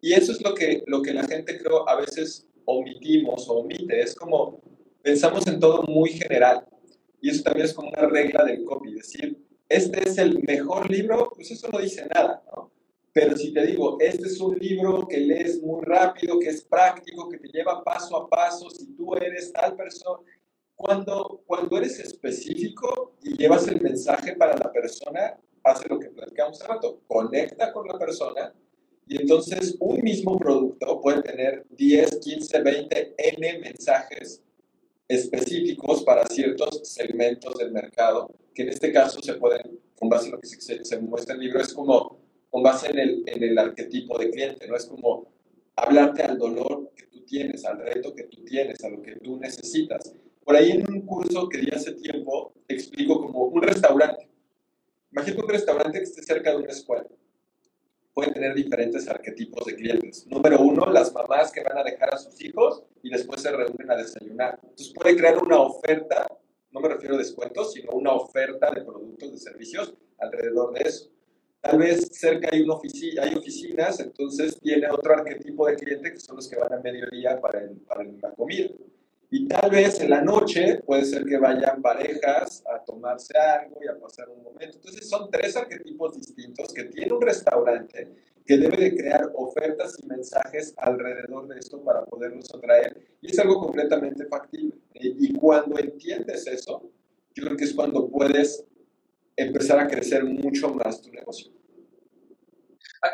y eso es lo que, lo que la gente creo a veces omitimos o omite. Es como pensamos en todo muy general. Y eso también es como una regla del copy. Decir, este es el mejor libro, pues eso no dice nada, ¿no? Pero si te digo, este es un libro que lees muy rápido, que es práctico, que te lleva paso a paso, si tú eres tal persona, cuando, cuando eres específico y llevas el mensaje para la persona, hace lo que platicamos hace rato, conecta con la persona y entonces un mismo producto puede tener 10, 15, 20, N mensajes específicos para ciertos segmentos del mercado, que en este caso se pueden, con base en lo que se, se muestra en el libro, es como con base en el, en el arquetipo de cliente, ¿no? Es como hablarte al dolor que tú tienes, al reto que tú tienes, a lo que tú necesitas. Por ahí en un curso que di hace tiempo, explico como un restaurante. Imagínate un restaurante que esté cerca de una escuela. Puede tener diferentes arquetipos de clientes. Número uno, las mamás que van a dejar a sus hijos y después se reúnen a desayunar. Entonces puede crear una oferta, no me refiero a descuentos, sino una oferta de productos, de servicios alrededor de eso. Tal vez cerca hay, una oficina, hay oficinas, entonces tiene otro arquetipo de cliente que son los que van a mediodía para, para la comida. Y tal vez en la noche puede ser que vayan parejas a tomarse algo y a pasar un momento. Entonces son tres arquetipos distintos que tiene un restaurante que debe de crear ofertas y mensajes alrededor de esto para poderlos atraer. Y es algo completamente factible. Y cuando entiendes eso, yo creo que es cuando puedes empezar a crecer mucho más tu negocio.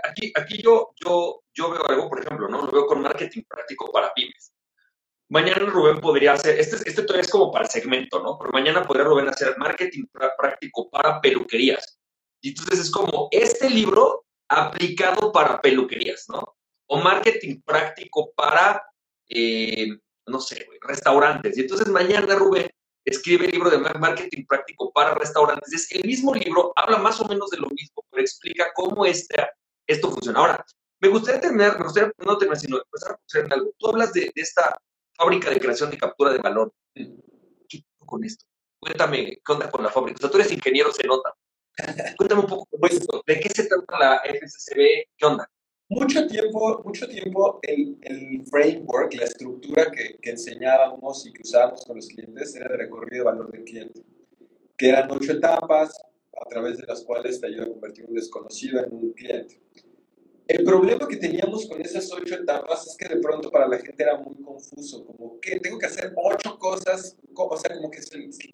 Aquí, aquí yo, yo, yo veo algo, por ejemplo, ¿no? Lo veo con marketing práctico para pymes. Mañana Rubén podría hacer, este, este todavía es como para el segmento, ¿no? Pero mañana podría Rubén hacer marketing práctico para peluquerías. Y entonces es como este libro aplicado para peluquerías, ¿no? O marketing práctico para, eh, no sé, restaurantes. Y entonces mañana Rubén escribe el libro de marketing práctico para restaurantes. Es el mismo libro, habla más o menos de lo mismo, pero explica cómo este, esto funciona. Ahora, me gustaría terminar, me gustaría no terminar, sino empezar a en algo. Tú hablas de, esta fábrica de creación y captura de valor. ¿Qué con esto? Cuéntame, ¿qué onda con la fábrica? O sea, tú eres ingeniero, se nota. Cuéntame un poco de qué se trata la FSCB, ¿qué onda? Mucho tiempo, mucho tiempo el, el framework, la estructura que, que, enseñábamos y que usábamos con los clientes era el recorrido de valor del cliente, que eran ocho etapas a través de las cuales te ayuda a convertir un desconocido en un cliente. El problema que teníamos con esas ocho etapas es que de pronto para la gente era muy confuso, como que tengo que hacer ocho cosas, o sea, como que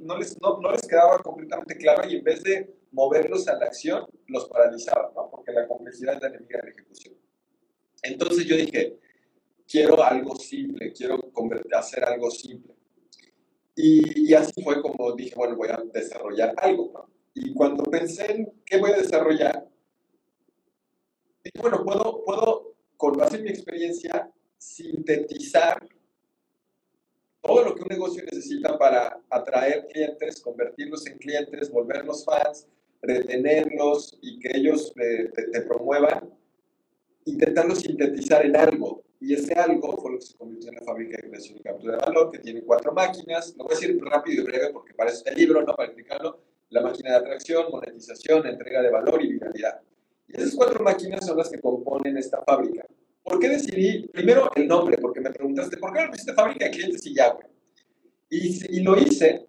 no, les, no, no les quedaba completamente claro y en vez de moverlos a la acción, los paralizaba, ¿no? Porque la complejidad es la enemiga de la ejecución. Entonces yo dije, quiero algo simple, quiero hacer algo simple. Y, así fue como dije, bueno, voy a desarrollar algo. Y cuando pensé en qué voy a desarrollar, dije, bueno, puedo, puedo, con base en mi experiencia, sintetizar todo lo que un negocio necesita para atraer clientes, convertirlos en clientes, volverlos fans, retenerlos y que ellos te promuevan intentarlo sintetizar en algo. Y ese algo fue lo que se convirtió en la fábrica de creación y captura de valor, que tiene cuatro máquinas. Lo voy a decir rápido y breve porque parece este libro, ¿no? Para explicarlo. La máquina de atracción, monetización, entrega de valor y viralidad. Y esas cuatro máquinas son las que componen esta fábrica. ¿Por qué decidí? Primero, el nombre, porque me preguntaste, ¿por qué no pusiste fábrica de clientes y ya, Y, y lo hice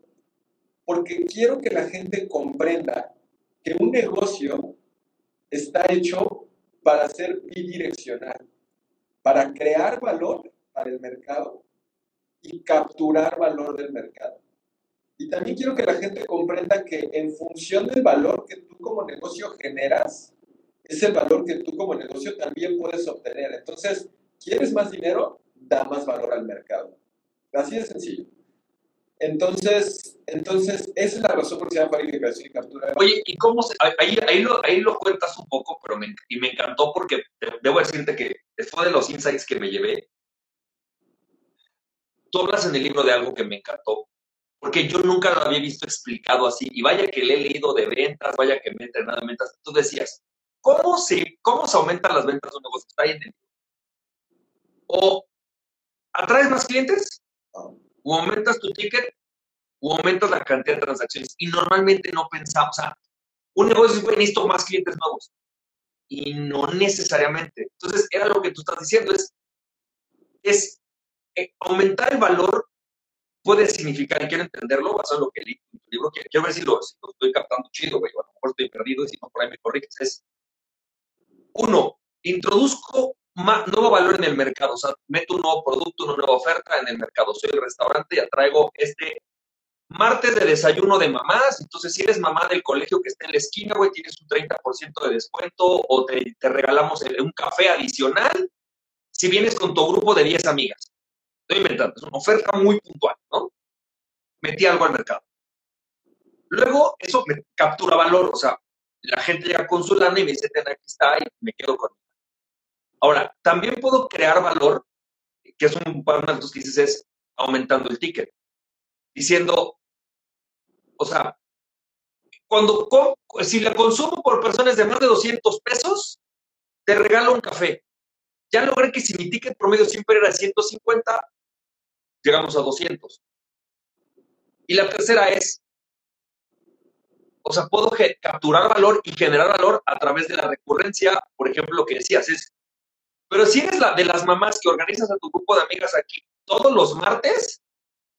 porque quiero que la gente comprenda que un negocio está hecho para ser bidireccional, para crear valor para el mercado y capturar valor del mercado. Y también quiero que la gente comprenda que en función del valor que tú como negocio generas, es el valor que tú como negocio también puedes obtener. Entonces, ¿quieres más dinero? da más valor al mercado. Así de sencillo. Entonces, entonces esa es la razón por la que se llama y captura. Oye, ¿y cómo se, ahí, ahí, lo, ahí lo cuentas un poco, pero me, y me encantó porque debo decirte que fue de los insights que me llevé. Tú hablas en el libro de algo que me encantó, porque yo nunca lo había visto explicado así. Y vaya que le he leído de ventas, vaya que me he entrenado en ventas. Tú decías, ¿cómo se, cómo se aumentan las ventas de un negocio? Está ahí en el. O atraes más clientes, o aumentas tu ticket, o aumentas la cantidad de transacciones. Y normalmente no pensamos, o sea, un negocio es bueno, necesito más clientes nuevos. Y no necesariamente. Entonces, era lo que tú estás diciendo, es, es eh, aumentar el valor puede significar, y quiero entenderlo, basado en lo que leí en tu libro, quiero ver si lo, estoy captando chido, güey, a lo mejor estoy perdido y si no, por ahí me corriges, es, uno, introduzco nuevo valor en el mercado, o sea, meto un nuevo producto, una nueva oferta en el mercado. Soy el restaurante y atraigo este martes de desayuno de mamás. Entonces, si eres mamá del colegio que está en la esquina, güey, tienes un 30% de descuento o te, regalamos un café adicional si vienes con tu grupo de 10 amigas. Estoy inventando, es una oferta muy puntual, ¿no? Metí algo al mercado. Luego, eso me captura valor, o sea, la gente llega con su lana y me dice, ten, aquí está, y me quedo con Ahora, también puedo crear valor, que es un par de que dices, es aumentando el ticket. Diciendo, o sea, cuando si la consumo por personas de más de 200 pesos, te regalo un café. Ya logré que si mi ticket promedio siempre era 150, llegamos a 200. Y la tercera es, o sea, puedo capturar valor y generar valor a través de la recurrencia. Por ejemplo, lo que decías es, pero si eres la de las mamás que organizas a tu grupo de amigas aquí todos los martes,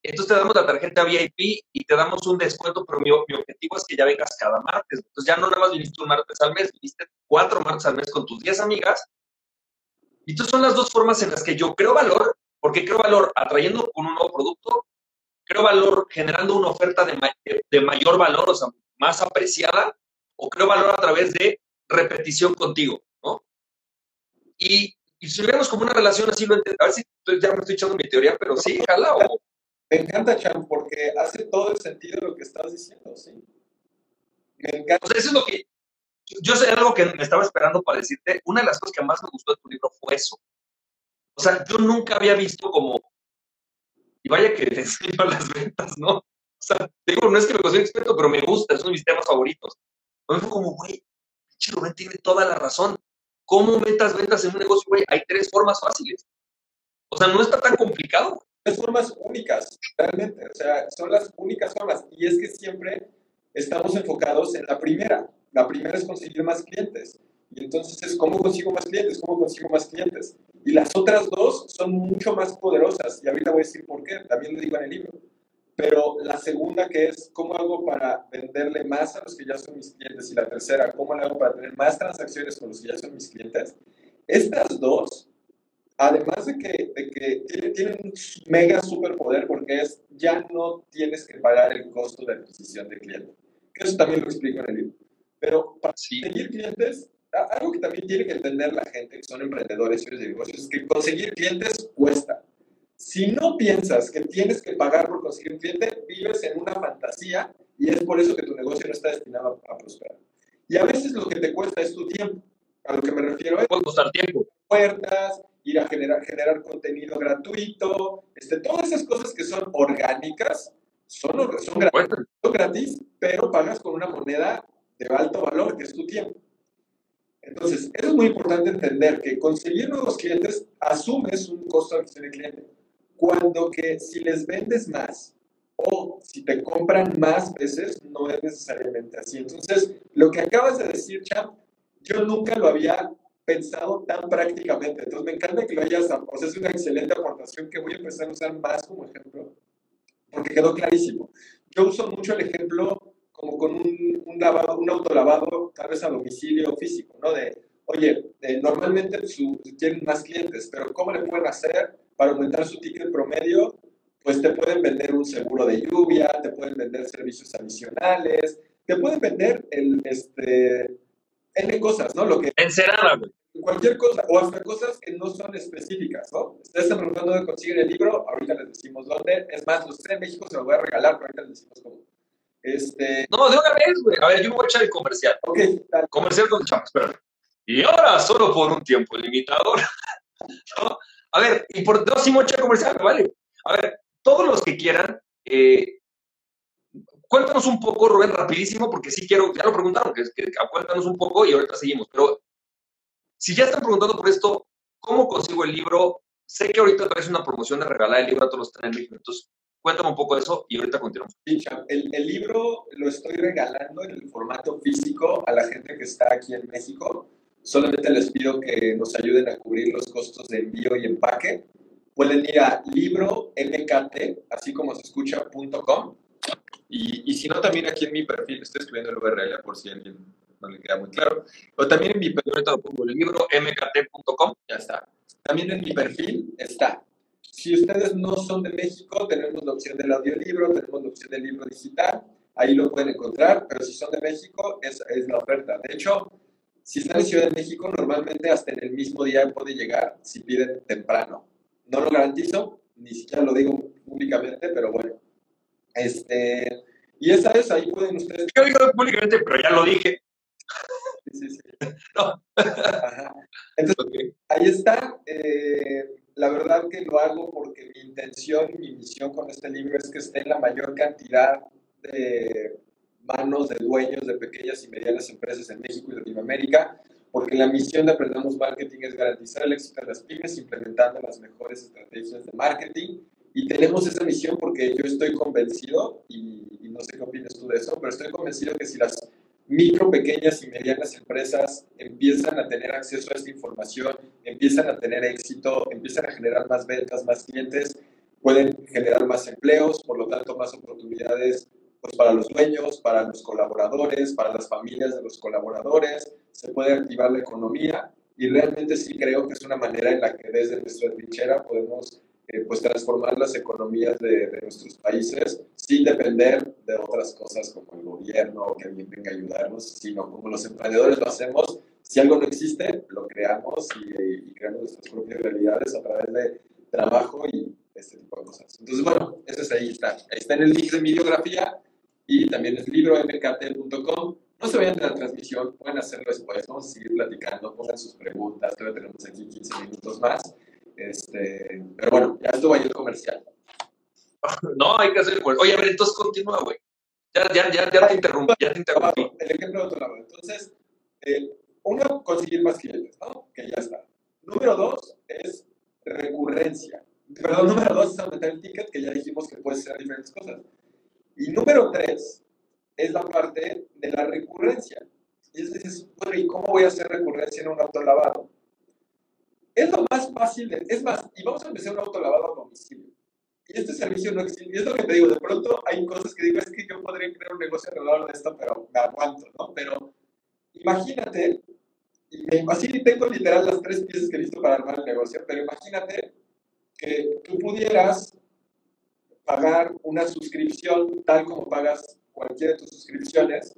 entonces te damos la tarjeta VIP y te damos un descuento, pero mi, objetivo es que ya vengas cada martes. Entonces ya no nada más viniste un martes al mes, viniste cuatro martes al mes con tus 10 amigas. Y entonces son las dos formas en las que yo creo valor, porque creo valor atrayendo con un nuevo producto, creo valor generando una oferta de, de mayor valor, o sea, más apreciada, o creo valor a través de repetición contigo, ¿no? Y y si vemos como una relación así, lo a ver si ya me estoy echando mi teoría, pero sí, jala o... Me encanta, Chan, porque hace todo el sentido lo que estás diciendo, sí. Me encanta. O sea, eso es lo que... Yo sé algo que me estaba esperando para decirte. Una de las cosas que más me gustó de tu libro fue eso. O sea, yo nunca había visto como... Y vaya que le enseño las ventas, ¿no? Sea, digo, no es que me considere experto, pero me gusta, es uno de mis temas favoritos. Entonces fue como, güey, Rubén tiene toda la razón. ¿Cómo metas ventas en un negocio, güey? Hay tres formas fáciles. O sea, no está tan complicado. Tres formas únicas, realmente. O sea, son las únicas formas. Y es que siempre estamos enfocados en la primera. La primera es conseguir más clientes. Y entonces es cómo consigo más clientes, cómo consigo más clientes. Y las otras dos son mucho más poderosas. Y ahorita voy a decir por qué. También lo digo en el libro. Pero la segunda que es, ¿cómo hago para venderle más a los que ya son mis clientes? Y la tercera, ¿cómo hago para tener más transacciones con los que ya son mis clientes? Estas dos, además de que, de que tienen, un mega superpoder porque es, ya no tienes que pagar el costo de adquisición de cliente. Eso también lo explico en el libro. Pero para conseguir clientes, algo que también tiene que entender la gente que son emprendedores y de negocios es que conseguir clientes cuesta. Si no piensas que tienes que pagar por conseguir un cliente, vives en una fantasía y es por eso que tu negocio no está destinado a, prosperar. Y a veces lo que te cuesta es tu tiempo. A lo que me refiero es... Puede costar tiempo. Puertas, ir a generar, generar contenido gratuito, este, todas esas cosas que son orgánicas, son, son, gratis, son gratis, pero pagas con una moneda de alto valor, que es tu tiempo. Entonces, eso es muy importante entender que conseguir nuevos clientes asumes un costo de adquisición de cliente cuando que si les vendes más o si te compran más veces, no es necesariamente así. Entonces, lo que acabas de decir, Champ, yo nunca lo había pensado tan prácticamente. Entonces, me encanta que lo hayas, o sea, es una excelente aportación que voy a empezar a usar más como ejemplo, porque quedó clarísimo. Yo uso mucho el ejemplo como con un, un, lavado, un autolavado, tal vez a domicilio físico, ¿no? De, oye, eh, normalmente su, tienen más clientes, pero ¿cómo le pueden hacer para aumentar su ticket promedio, pues te pueden vender un seguro de lluvia, te pueden vender servicios adicionales, te pueden vender el, este, N cosas, ¿no? Lo que... Encerada, güey. cualquier cosa, o hasta cosas que no son específicas, ¿no? Ustedes están preguntando dónde consiguen el libro, ahorita les decimos dónde. Es más, los tres en México se los voy a regalar, pero ahorita les decimos cómo. Este... No, de una vez, güey. A ver, yo me voy a echar el comercial. Ok, dale. Comercial con Chama, espérame. Y ahora, solo por un tiempo limitado. ¿no? A ver, y por dos sí me voy a echar comercial, vale. A ver, todos los que quieran, eh, cuéntanos un poco, Rubén, rapidísimo, porque sí quiero, ya lo preguntaron, que, que, cuéntanos un poco y ahorita seguimos. Pero si ya están preguntando por esto, ¿cómo consigo el libro? Sé que ahorita traes una promoción de regalar el libro a todos los trenes, entonces cuéntame un poco de eso y ahorita continuamos. Sí, el, el libro lo estoy regalando en el formato físico a la gente que está aquí en México. Solamente les pido que nos ayuden a cubrir los costos de envío y empaque. Pueden ir a libromkt, así como se escucha, com. Y, y si no, también aquí en mi perfil, estoy escribiendo el URL por si alguien no le queda muy claro. O también en mi perfil, pongo el ya está. También en mi perfil está. Si ustedes no son de México, tenemos la opción del audiolibro, tenemos la opción del libro digital, ahí lo pueden encontrar, pero si son de México, esa es la oferta. De hecho, si están en Ciudad de México, normalmente hasta en el mismo día puede llegar si piden temprano. No lo garantizo, ni siquiera lo digo públicamente, pero bueno. Este, y esa es, ahí pueden ustedes... Yo digo públicamente, pero ya lo dije. Sí, sí, sí. No. Ajá. Entonces, ahí está. Eh, la verdad que lo hago porque mi intención y mi misión con este libro es que esté en la mayor cantidad de manos de dueños de pequeñas y medianas empresas en México y Latinoamérica, porque la misión de Aprendamos Marketing es garantizar el éxito de las pymes implementando las mejores estrategias de marketing. Y tenemos esa misión porque yo estoy convencido, y, y no sé qué opinas tú de eso, pero estoy convencido que si las micro, pequeñas y medianas empresas empiezan a tener acceso a esta información, empiezan a tener éxito, empiezan a generar más ventas, más clientes, pueden generar más empleos, por lo tanto más oportunidades pues, para los dueños, para los colaboradores, para las familias de los colaboradores, se puede activar la economía y realmente sí creo que es una manera en la que desde nuestra trinchera podemos eh, pues transformar las economías de, de, nuestros países sin depender de otras cosas como el gobierno o que alguien venga a ayudarnos, sino como los emprendedores lo hacemos, si algo no existe, lo creamos y, y creamos nuestras propias realidades a través de trabajo y este tipo de cosas. Entonces, bueno, eso es ahí está. Ahí está en el link de mi biografía y también es libromkt.com. No se vayan de la transmisión, pueden hacerlo después, vamos a seguir platicando, pongan sus preguntas, todavía tenemos aquí 15 minutos más. Este, pero bueno, ya estuvo ahí el comercial. No, hay que hacer. Oye, a ver, entonces continúa, güey. Ya, ya, ya, ya te interrumpí, ya te interrumpí. El ejemplo de otro lado. Entonces, eh, uno, conseguir más clientes, ¿no? Que ya está. Número dos es recurrencia. Perdón, número dos es aumentar el ticket, que ya dijimos que puede ser diferentes cosas. Y número tres es la parte de la recurrencia. Y es decir, bueno, ¿y cómo voy a hacer recurrencia en un autolavado? Es lo más fácil, es más, y vamos a empezar un autolavado a domicilio. Y este servicio no existe. Y es lo que te digo, de pronto hay cosas que digo, es que yo podría crear un negocio alrededor de esto, pero me aguanto, ¿no? Pero imagínate, y me, así tengo literal las tres piezas que listo para armar el negocio, pero imagínate que tú pudieras pagar una suscripción tal como pagas cualquiera de tus suscripciones.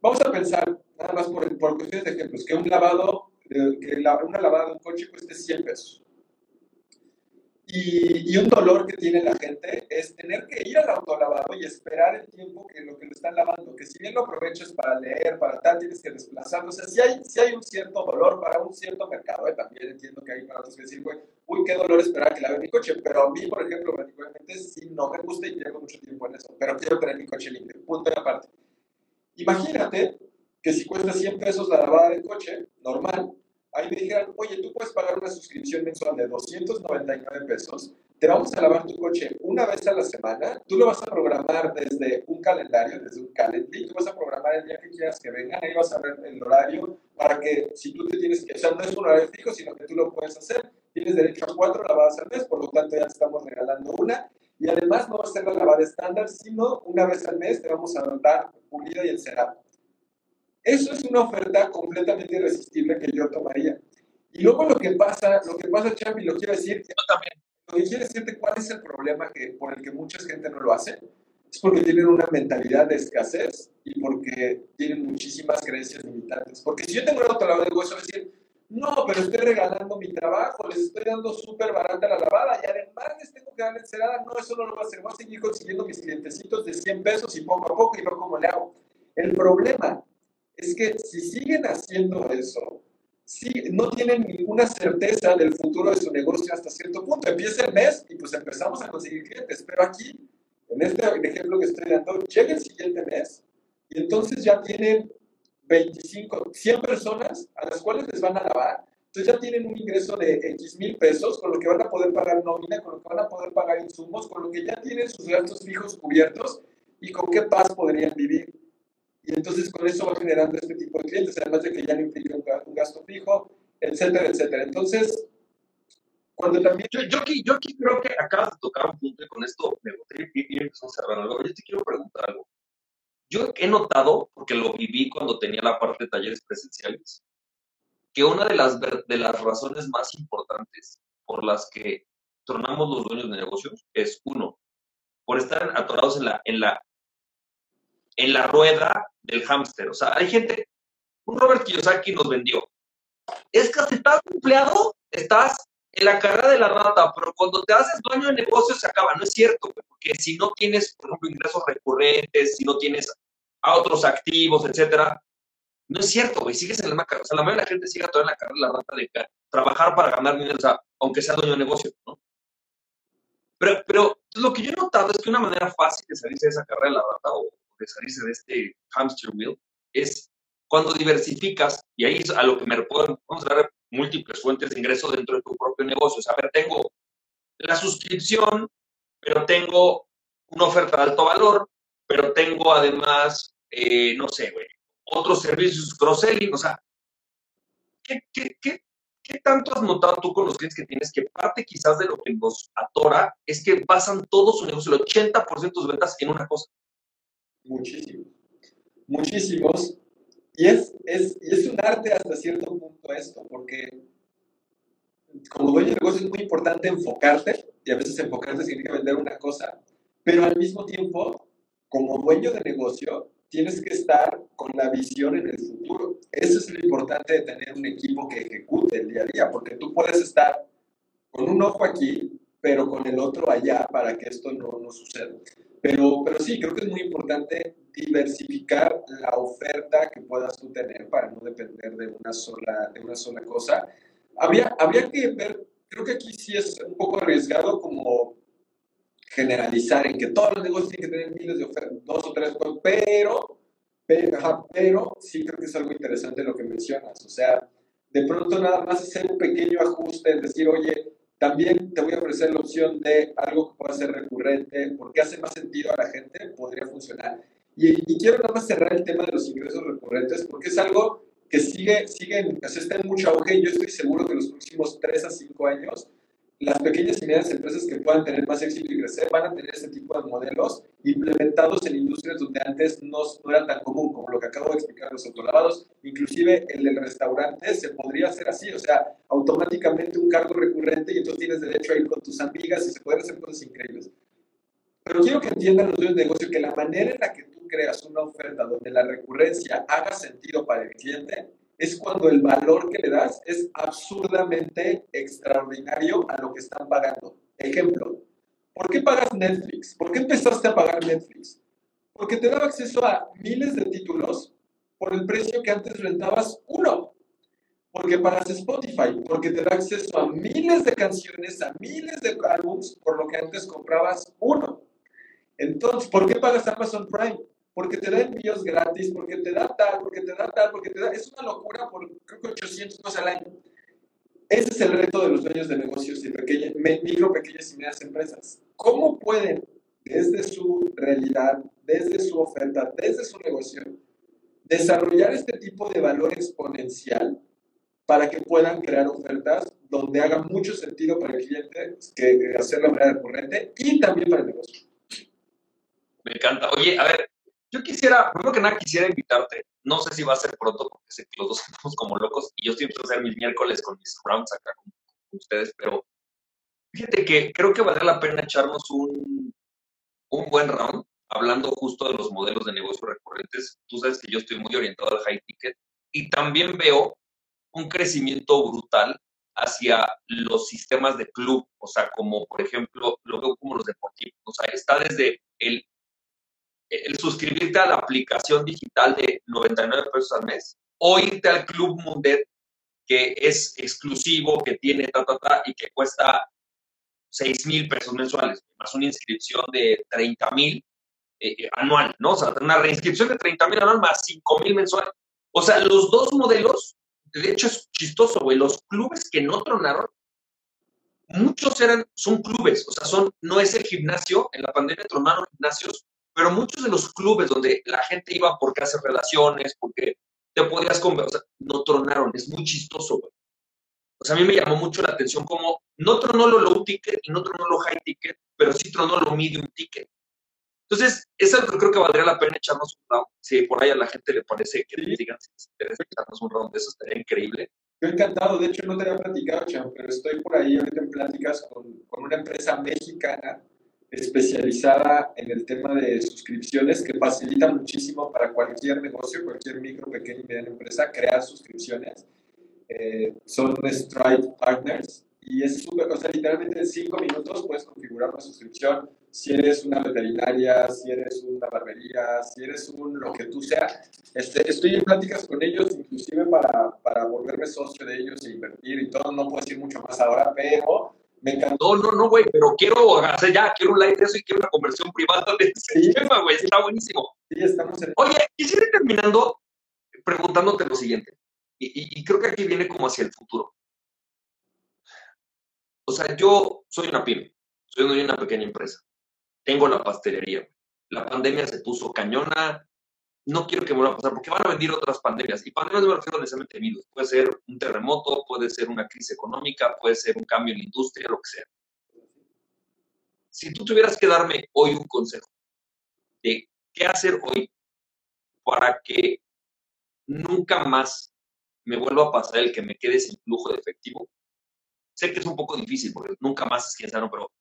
Vamos a pensar, nada más por, por cuestiones de ejemplos, que un lavado, que una lavada de un coche cueste 100 pesos. Y, y, un dolor que tiene la gente es tener que ir al autolavado y esperar el tiempo que lo que lo están lavando, que si bien lo aprovechas para leer, para tal, tienes que desplazarlo. O sea, si hay, si hay un cierto dolor para un cierto mercado, ¿eh? también entiendo que hay para otros que decir, güey, uy, qué dolor esperar que lave mi coche, pero a mí, por ejemplo, particularmente, sí no me gusta y llevo mucho tiempo en eso, pero quiero tener mi coche limpio, punto de aparte. Imagínate que si cuesta 100 pesos la lavada del coche, normal, ahí me dijeran, oye, tú puedes pagar una suscripción mensual de 299 pesos, te vamos a lavar tu coche una vez a la semana, tú lo vas a programar desde un calendario, desde un calendly, tú vas a programar el día que quieras que vengan, ahí vas a ver el horario para que si tú te tienes que, o sea, no es un horario fijo, sino que tú lo puedes hacer, tienes derecho a cuatro lavadas al mes, por lo tanto ya te estamos regalando una, y además no va a ser la lavada estándar, sino una vez al mes te vamos a dar pulida y encerado. Eso es una oferta completamente irresistible que yo tomaría. Y luego lo que pasa, lo que pasa, Champi, lo quiero decir, yo también. Lo que quiero decirte, ¿cuál es el problema que, por el que mucha gente no lo hace? Es porque tienen una mentalidad de escasez y porque tienen muchísimas creencias limitantes. Porque si yo tengo un autolavado de hueso, decir, No, pero estoy regalando mi trabajo, les estoy dando súper barata la lavada y además les tengo que dar encerada. No, eso no lo voy a hacer. Voy a seguir consiguiendo mis clientecitos de 100 pesos y poco a poco y veo cómo le hago. El problema es que si siguen haciendo eso, si no tienen ninguna certeza del futuro de su negocio hasta cierto punto. Empieza el mes y pues empezamos a conseguir clientes. Pero aquí, en este ejemplo que estoy dando, llega el siguiente mes y entonces ya tienen 25, 100 personas a las cuales les van a lavar. Entonces ya tienen un ingreso de X mil pesos, con lo que van a poder pagar nómina, con lo que van a poder pagar insumos, con lo que ya tienen sus gastos fijos cubiertos y con qué paz podrían vivir. Y entonces con eso va generando este tipo de clientes, además de que ya no implica un gasto fijo, etcétera, etcétera. Entonces, cuando también... Yo, yo, aquí, yo aquí creo que acabas de tocar un punto y con esto me gustaría ir algo. Yo te quiero preguntar algo. Yo he notado, porque lo viví cuando tenía la parte de talleres presenciales, que una de las, de las razones más importantes por las que tronamos los dueños de negocios es, uno, por estar atorados en la, en la, en la rueda del hámster. O sea, hay gente, un Robert Kiyosaki nos vendió. Es que si estás empleado, estás en la carrera de la rata, pero cuando te haces dueño de negocios se acaba. No es cierto, porque si no tienes, por ejemplo, ingresos recurrentes, si no tienes a otros activos, etcétera, no es cierto, güey, sigues en la misma. O sea, la mayoría de la gente sigue todavía en la carrera de la rata de trabajar para ganar dinero, o sea, aunque sea dueño de negocio, ¿no? Pero, pero lo que yo he notado es que una manera fácil de salirse de esa carrera de la rata o de salirse de este hamster wheel es cuando diversificas, y ahí es a lo que me puedo, ver múltiples fuentes de ingreso dentro de tu propio negocio. O sea, a ver, tengo la suscripción, pero tengo una oferta de alto valor, pero tengo además, eh, no sé, güey, otros servicios cross-selling, o sea, ¿qué, qué, qué, ¿qué tanto has notado tú con los clientes que tienes que parte quizás de lo que nos atora es que basan todo su negocio, el 80% de sus ventas en una cosa? Muchísimos, muchísimos. Y es, es, y es un arte hasta cierto punto esto, porque como dueño de negocio es muy importante enfocarte, y a veces enfocarte significa vender una cosa, pero al mismo tiempo, como dueño de negocio, tienes que estar con la visión en el futuro. Eso es lo importante de tener un equipo que ejecute el día a día, porque tú puedes estar con un ojo aquí, pero con el otro allá para que esto no, no suceda. Pero, pero sí, creo que es muy importante diversificar la oferta que puedas tú tener para no depender de una sola, de una sola cosa. Habría, habría que ver, creo que aquí sí es un poco arriesgado como generalizar en que todos los negocios tienen que tener miles de ofertas, dos o tres, pero, pero, pero sí creo que es algo interesante lo que mencionas. O sea, de pronto nada más hacer un pequeño ajuste, es decir, oye, también te voy a ofrecer la opción de algo que pueda ser recurrente, porque hace más sentido a la gente, podría funcionar. Y, quiero nada más cerrar el tema de los ingresos recurrentes, porque es algo que sigue, sigue o sea, está en mucho auge y yo estoy seguro que los próximos 3 a 5 años las pequeñas y medianas empresas que puedan tener más éxito y crecer van a tener ese tipo de modelos implementados en industrias donde antes no, no era tan común, como lo que acabo de explicar los autolavados, inclusive el del restaurante se podría hacer así, o sea, automáticamente un cargo recurrente y entonces tienes derecho a ir con tus amigas y se pueden hacer cosas increíbles. Pero quiero que entiendan los dueños de negocio que la manera en la que tú creas una oferta donde la recurrencia haga sentido para el cliente es cuando el valor que le das es absurdamente extraordinario a lo que están pagando. Ejemplo, ¿por qué pagas Netflix? ¿Por qué empezaste a pagar Netflix? Porque te daba acceso a miles de títulos por el precio que antes rentabas uno. Porque pagas Spotify, porque te da acceso a miles de canciones, a miles de álbumes, por lo que antes comprabas uno. Entonces, ¿por qué pagas Amazon Prime? Porque te da envíos gratis, porque te da tal, porque te da tal, porque te da... Es una locura por creo que 800 pesos al año. Ese es el reto de los dueños de negocios y pequeñas, micro, pequeñas y medianas empresas. ¿Cómo pueden, desde su realidad, desde su oferta, desde su negocio, desarrollar este tipo de valor exponencial para que puedan crear ofertas donde haga mucho sentido para el cliente que hacerlo de manera recurrente y también para el negocio? Me encanta. Oye, a ver, yo quisiera, primero que nada, quisiera invitarte. No sé si va a ser pronto, porque sé que los dos estamos como locos y yo a hacer mis miércoles con mis rounds acá con, ustedes, pero fíjate que creo que valdría la pena echarnos un, un buen round hablando justo de los modelos de negocio recurrentes. Tú sabes que yo estoy muy orientado al high ticket y también veo un crecimiento brutal hacia los sistemas de club, o sea, como por ejemplo, lo veo como los deportivos, o sea, está desde el, el suscribirte a la aplicación digital de 99 pesos al mes o irte al Club Mundet, que es exclusivo, que tiene ta, ta, ta, y que cuesta 6 mil pesos mensuales, más una inscripción de 30 mil eh, eh, anual, ¿no? O sea, una reinscripción de 30 mil anual más 5 mil mensuales. O sea, los dos modelos, de hecho es chistoso, güey, los clubes que no tronaron, muchos eran, son clubes, o sea, son, no es el gimnasio, en la pandemia tronaron gimnasios, pero muchos de los clubes donde la gente iba porque hace relaciones, porque te podías conversar, o sea, no tronaron, es muy chistoso, güey. O sea, a mí me llamó mucho la atención como no tronó lo low ticket y no tronó lo high ticket, pero sí tronó lo medium ticket. Entonces, es algo que creo que valdría la pena echarnos un round. Si por ahí a la gente le parece que les digan si les interesa echarnos un round eso, estaría increíble. Yo encantado, de hecho no te había platicado, Chan, pero estoy por ahí ahorita en pláticas con, con una empresa mexicana especializada en el tema de suscripciones que facilita muchísimo para cualquier negocio, cualquier micro, pequeña y mediana empresa crear suscripciones. Eh, son Stripe Partners y es súper, o sea, literalmente en cinco minutos puedes configurar una suscripción. Si eres una veterinaria, si eres una barbería, si eres un lo que tú sea. Este, estoy en pláticas con ellos, inclusive para, para volverme socio de ellos e invertir y todo. No puedo decir mucho más ahora, pero me encantó. No, no, no, güey, pero quiero hacer ya, quiero un live de eso y quiero una conversión privada de ese Sí. tema, güey, está buenísimo. Sí, estamos en... Oye, quisiera ir terminando preguntándote lo siguiente, y, y- y creo que aquí viene como hacia el futuro. O sea, yo soy una pyme, soy una pequeña empresa, tengo la pastelería, la pandemia se puso cañona, no quiero que vuelva a pasar, porque van a venir otras pandemias, y pandemias no me refiero necesariamente a virus, puede ser un terremoto, puede ser una crisis económica, puede ser un cambio en la industria, lo que sea. Si tú tuvieras que darme hoy un consejo de qué hacer hoy para que nunca más me vuelva a pasar el que me quede sin flujo de efectivo. Sé que es un poco difícil porque nunca más es quien sabe, ¿no? pero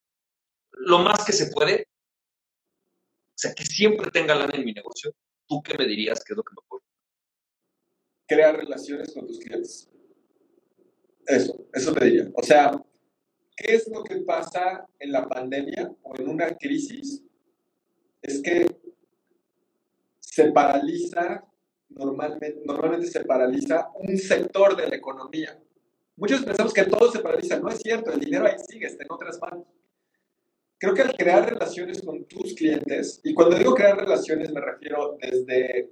lo más que se puede, o sea, que siempre tenga lana en mi negocio, ¿tú qué me dirías que es lo que me puedo? crear relaciones con tus clientes. Eso, eso te diría. O sea, ¿qué es lo que pasa en la pandemia o en una crisis? Es que se paraliza, normalmente, normalmente se paraliza un sector de la economía. Muchos pensamos que todo se paraliza. No es cierto, el dinero ahí sigue, está en otras manos. Creo que al crear relaciones con tus clientes, y cuando digo crear relaciones me refiero desde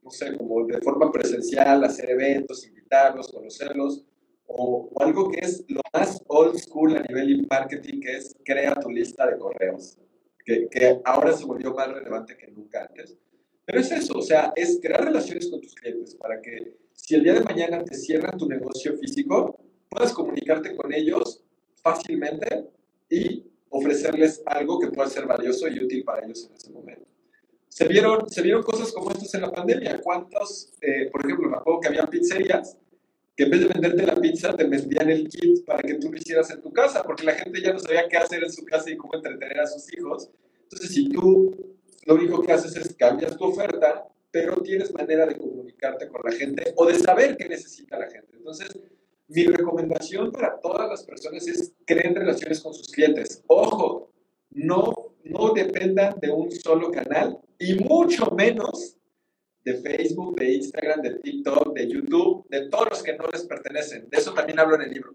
no sé, como de forma presencial, hacer eventos, invitarlos, conocerlos, o, o algo que es lo más old school a nivel marketing, que es crea tu lista de correos, que, que ahora se volvió más relevante que nunca antes. Pero es eso, o sea, es crear relaciones con tus clientes para que si el día de mañana te cierran tu negocio físico, puedas comunicarte con ellos fácilmente y ofrecerles algo que pueda ser valioso y útil para ellos en ese momento se vieron, se vieron cosas como estas en la pandemia. ¿Cuántos, eh, por ejemplo, me acuerdo que había pizzerías que en vez de venderte la pizza, te vendían el kit para que tú lo hicieras en tu casa, porque la gente ya no sabía qué hacer en su casa y cómo entretener a sus hijos. Entonces, si tú lo único que haces es cambias tu oferta, pero tienes manera de comunicarte con la gente o de saber qué necesita la gente. Entonces, mi recomendación para todas las personas es creen relaciones con sus clientes. Ojo, no, no dependan de un solo canal y mucho menos de Facebook, de Instagram, de TikTok, de YouTube, de todos los que no les pertenecen. De eso también hablo en el libro.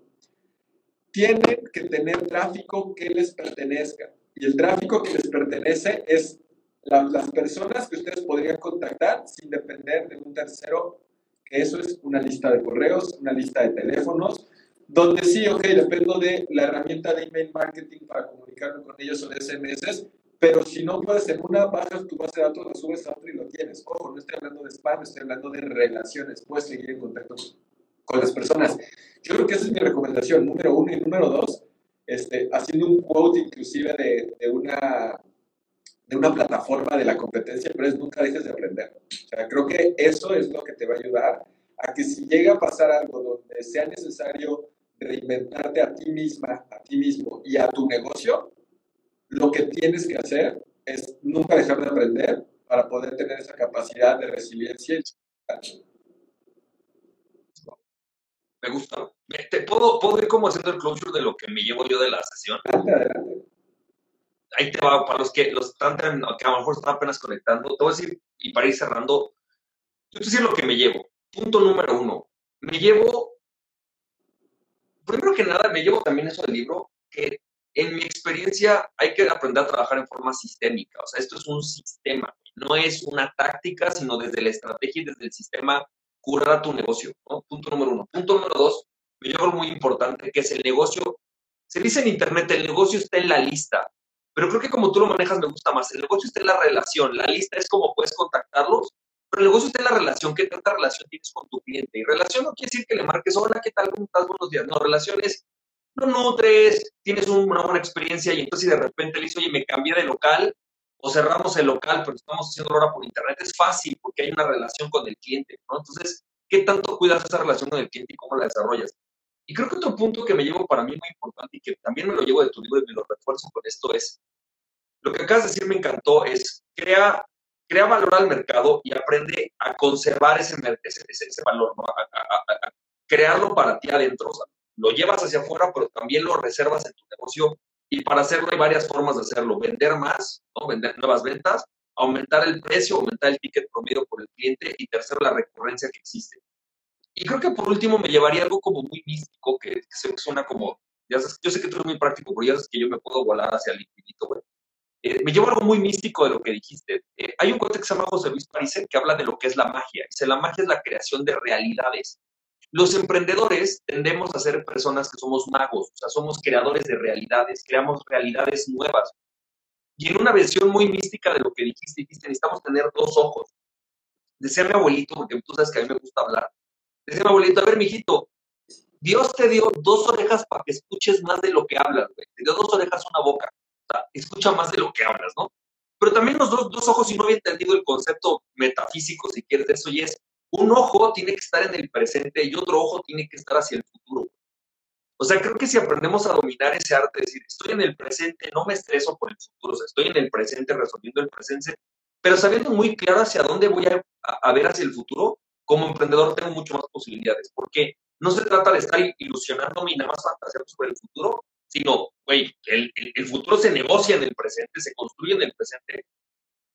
Tienen que tener tráfico que les pertenezca. Y el tráfico que les pertenece es la- las personas que ustedes podrían contactar sin depender de un tercero. Eso es una lista de correos, una lista de teléfonos, donde sí, ok, dependo de la herramienta de email marketing para comunicarme con ellos o de SMS, pero si no puedes en una, bajas tu base de datos, la subes a otra y lo tienes. Ojo, no estoy hablando de spam, estoy hablando de relaciones. Puedes seguir en contacto con las personas. Yo creo que esa es mi recomendación, número uno. Y número dos, este, haciendo un quote inclusive de una, de una plataforma de la competencia, pero es nunca dejes de aprender. O sea, creo que eso es lo que te va a ayudar a que si llega a pasar algo donde sea necesario reinventarte a ti misma, a ti mismo y a tu negocio, lo que tienes que hacer es nunca dejar de aprender para poder tener esa capacidad de resiliencia. y Me gusta. ¿Te puedo, ¿Puedo ir como haciendo el closure de lo que me llevo yo de la sesión? Ahí te va, para los que, los están, que a lo mejor están apenas conectando, te voy a decir, y para ir cerrando, yo te decir lo que me llevo. Punto número uno. Me llevo, primero que nada, me llevo también eso del libro, que en mi experiencia hay que aprender a trabajar en forma sistémica. O sea, esto es un sistema, no es una táctica, sino desde la estrategia y desde el sistema curar tu negocio. Punto número uno. Punto número dos, me llevo algo muy importante, que es el negocio. Se dice en Internet, el negocio está en la lista, pero creo que como tú lo manejas me gusta más. El negocio está en la relación, la lista es como puedes contactarlos, pero el negocio está en la relación, qué tanta relación tienes con tu cliente. Y relación no quiere decir que le marques, hola, ¿qué tal? ¿Cómo estás? Buenos días. No, relación es lo nutres, tienes una buena experiencia y entonces si de repente le dices, oye, me cambié de local o cerramos el local, pero estamos haciendo ahora por internet, es fácil porque hay una relación con el cliente, ¿no? Entonces, ¿qué tanto cuidas esa relación con el cliente y cómo la desarrollas? Y creo que otro punto que me llevo para mí muy importante y que también me lo llevo de tu libro y me lo refuerzo con esto es, lo que acabas de decir me encantó, es crea, crea valor al mercado y aprende a conservar ese, ese, ese valor, ¿no? a, crearlo para ti adentro. O sea, lo llevas hacia afuera, pero también lo reservas en tu negocio. Y para hacerlo hay varias formas de hacerlo. Vender más, ¿no? vender nuevas ventas, aumentar el precio, aumentar el ticket promedio por el cliente y tercero, la recurrencia que existe. Y creo que por último me llevaría algo como muy místico, que, suena como, ya sabes, yo sé que tú eres muy práctico, pero ya sabes que yo me puedo volar hacia el infinito, güey. Eh, me llevo algo muy místico de lo que dijiste. Eh, hay un cuate que se llama José Luis Parise que habla de lo que es la magia. Dice, la magia es la creación de realidades. Los emprendedores tendemos a ser personas que somos magos, o sea, somos creadores de realidades, creamos realidades nuevas. Y en una versión muy mística de lo que dijiste, dijiste, necesitamos tener dos ojos. Decía mi abuelito, porque tú sabes que a mí me gusta hablar, decía mi abuelito, a ver, mijito, Dios te dio dos orejas para que escuches más de lo que hablas, güey. Te dio dos orejas, una boca. O sea, escucha más de lo que hablas, ¿no? Pero también los dos, dos ojos, y no había entendido el concepto metafísico, si quieres, de eso, y es un ojo tiene que estar en el presente y otro ojo tiene que estar hacia el futuro. O sea, creo que si aprendemos a dominar ese arte, es decir, estoy en el presente, no me estreso por el futuro, o sea, estoy en el presente resolviendo el presente, pero sabiendo muy claro hacia dónde voy a, ver hacia el futuro, como emprendedor tengo mucho más posibilidades, porque no se trata de estar ilusionándome y nada más fantaseando sobre el futuro, sino, güey, el, el, futuro se negocia en el presente, se construye en el presente,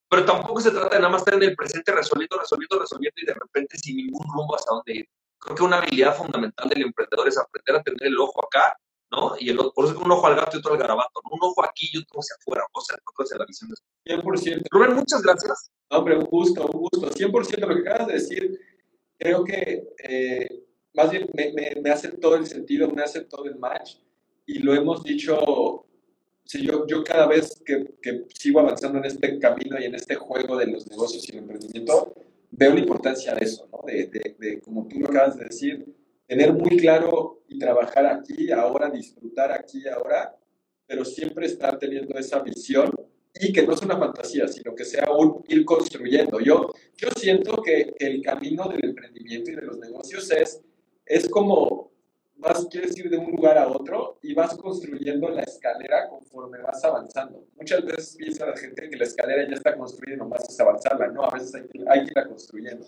pero tampoco se trata de nada más estar en el presente resolviendo, resolviendo, resolviendo y de repente sin ningún rumbo hacia dónde ir. Creo que una habilidad fundamental del emprendedor es aprender a tener el ojo acá, ¿no? Y el, por eso un ojo al gato y otro al garabato, ¿no? Un ojo aquí y otro hacia afuera, o sea, otro hacia la visión de 100%. Rubén, muchas gracias. Hombre, un gusto, un gusto. 100% lo que acabas de decir, creo que eh, más bien me, me, me hace todo el sentido, me hace todo el match y lo hemos dicho sí, yo, yo cada vez que, que, sigo avanzando en este camino y en este juego de los negocios y el emprendimiento, veo la importancia de eso, ¿no? de, de, de, como tú lo acabas de decir, tener muy claro y trabajar aquí, ahora, disfrutar aquí, ahora, pero siempre estar teniendo esa visión y que no es una fantasía, sino que sea un ir construyendo. Yo, yo siento que, que el camino del emprendimiento y de los negocios es, es como vas, quieres ir de un lugar a otro y vas construyendo la escalera conforme vas avanzando. Muchas veces piensa la gente que la escalera ya está construida y nomás es avanzarla, ¿no? A veces hay que, hay que irla construyendo.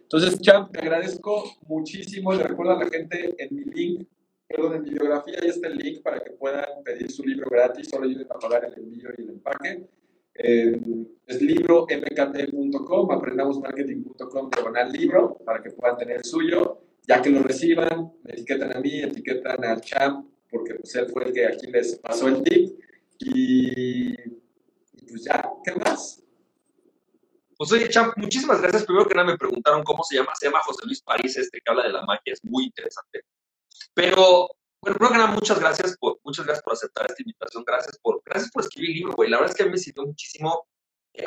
Entonces, Champ, te agradezco muchísimo. Le recuerdo a la gente en mi link, perdón, en mi biografía, ahí está el link para que puedan pedir su libro gratis. Solo ayuden a pagar el envío y el empaque. Eh, es libro mkt.com, aprendamosmarketing.com, diagonal libro, para que puedan tener el suyo. Ya que lo reciban, me etiquetan a mí, etiquetan al champ, porque pues, él fue el que aquí les pasó el tip. Y, pues ya, ¿qué más? Pues oye, Champ, muchísimas gracias. Primero que nada me preguntaron cómo se llama. Se llama José Luis París, este que habla de la magia, es muy interesante. Pero, bueno, primero que nada, muchas gracias por, muchas gracias por aceptar esta invitación. Gracias por, gracias por escribir el libro, güey. La verdad es que a mí me sirvió muchísimo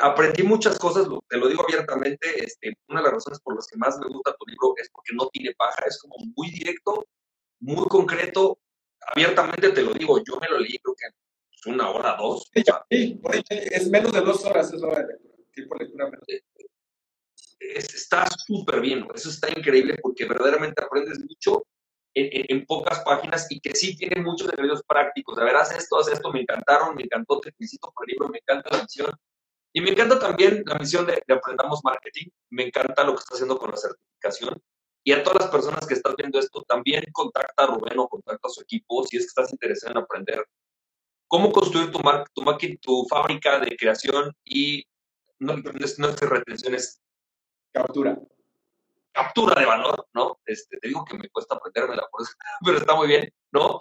aprendí muchas cosas, te lo digo abiertamente, este, una de las razones por las que más me gusta tu libro es porque no tiene paja, es como muy directo, muy concreto, abiertamente te lo digo, yo me lo leí creo que una hora, dos. Sí, es menos de dos horas, es hora de lectura, tiempo de lectura menos. Eh, está súper bien, eso está increíble porque verdaderamente aprendes mucho en, pocas páginas y que sí tiene muchos elementos prácticos. De ver, haz esto, haz esto, me encantaron, me encantó, te felicito por el libro, me encanta la misión y me encanta también la misión de, Aprendamos Marketing. Me encanta lo que está haciendo con la certificación. Y a todas las personas que están viendo esto, también contacta a Rubén o contacta a su equipo si es que estás interesado en aprender cómo construir tu, mar tu, fábrica de creación y no, es, no es retención, captura. Captura de valor, ¿no? Este, te digo que me cuesta aprendérmela, por eso, pero está muy bien, ¿no?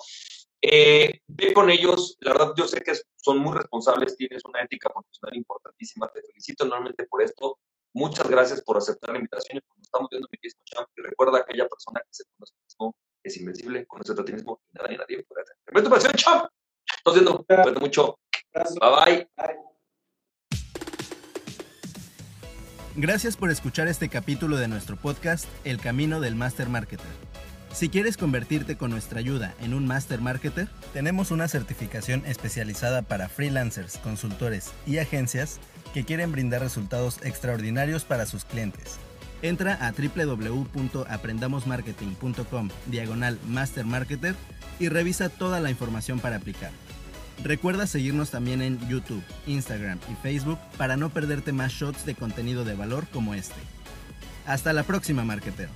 Eh, ve con ellos, la verdad yo sé que son muy responsables, tienes una ética profesional importantísima, te felicito enormemente por esto. Muchas gracias por aceptar la invitación y cuando estamos viendo mi mismo champ, y recuerda a aquella persona que se conoce mismo es invencible, conoce tu mismo y nada ni nadie puede hacer. ¡Me tu pasión, champ! Estás viendo, cuento mucho. Bye bye. Gracias por escuchar este capítulo de nuestro podcast El Camino del Master Marketer. Si quieres convertirte con nuestra ayuda en un Master Marketer, tenemos una certificación especializada para freelancers, consultores y agencias que quieren brindar resultados extraordinarios para sus clientes. Entra a www.aprendamosmarketing.com diagonal Master Marketer y revisa toda la información para aplicar. Recuerda seguirnos también en YouTube, Instagram y Facebook para no perderte más shots de contenido de valor como este. Hasta la próxima, marketero.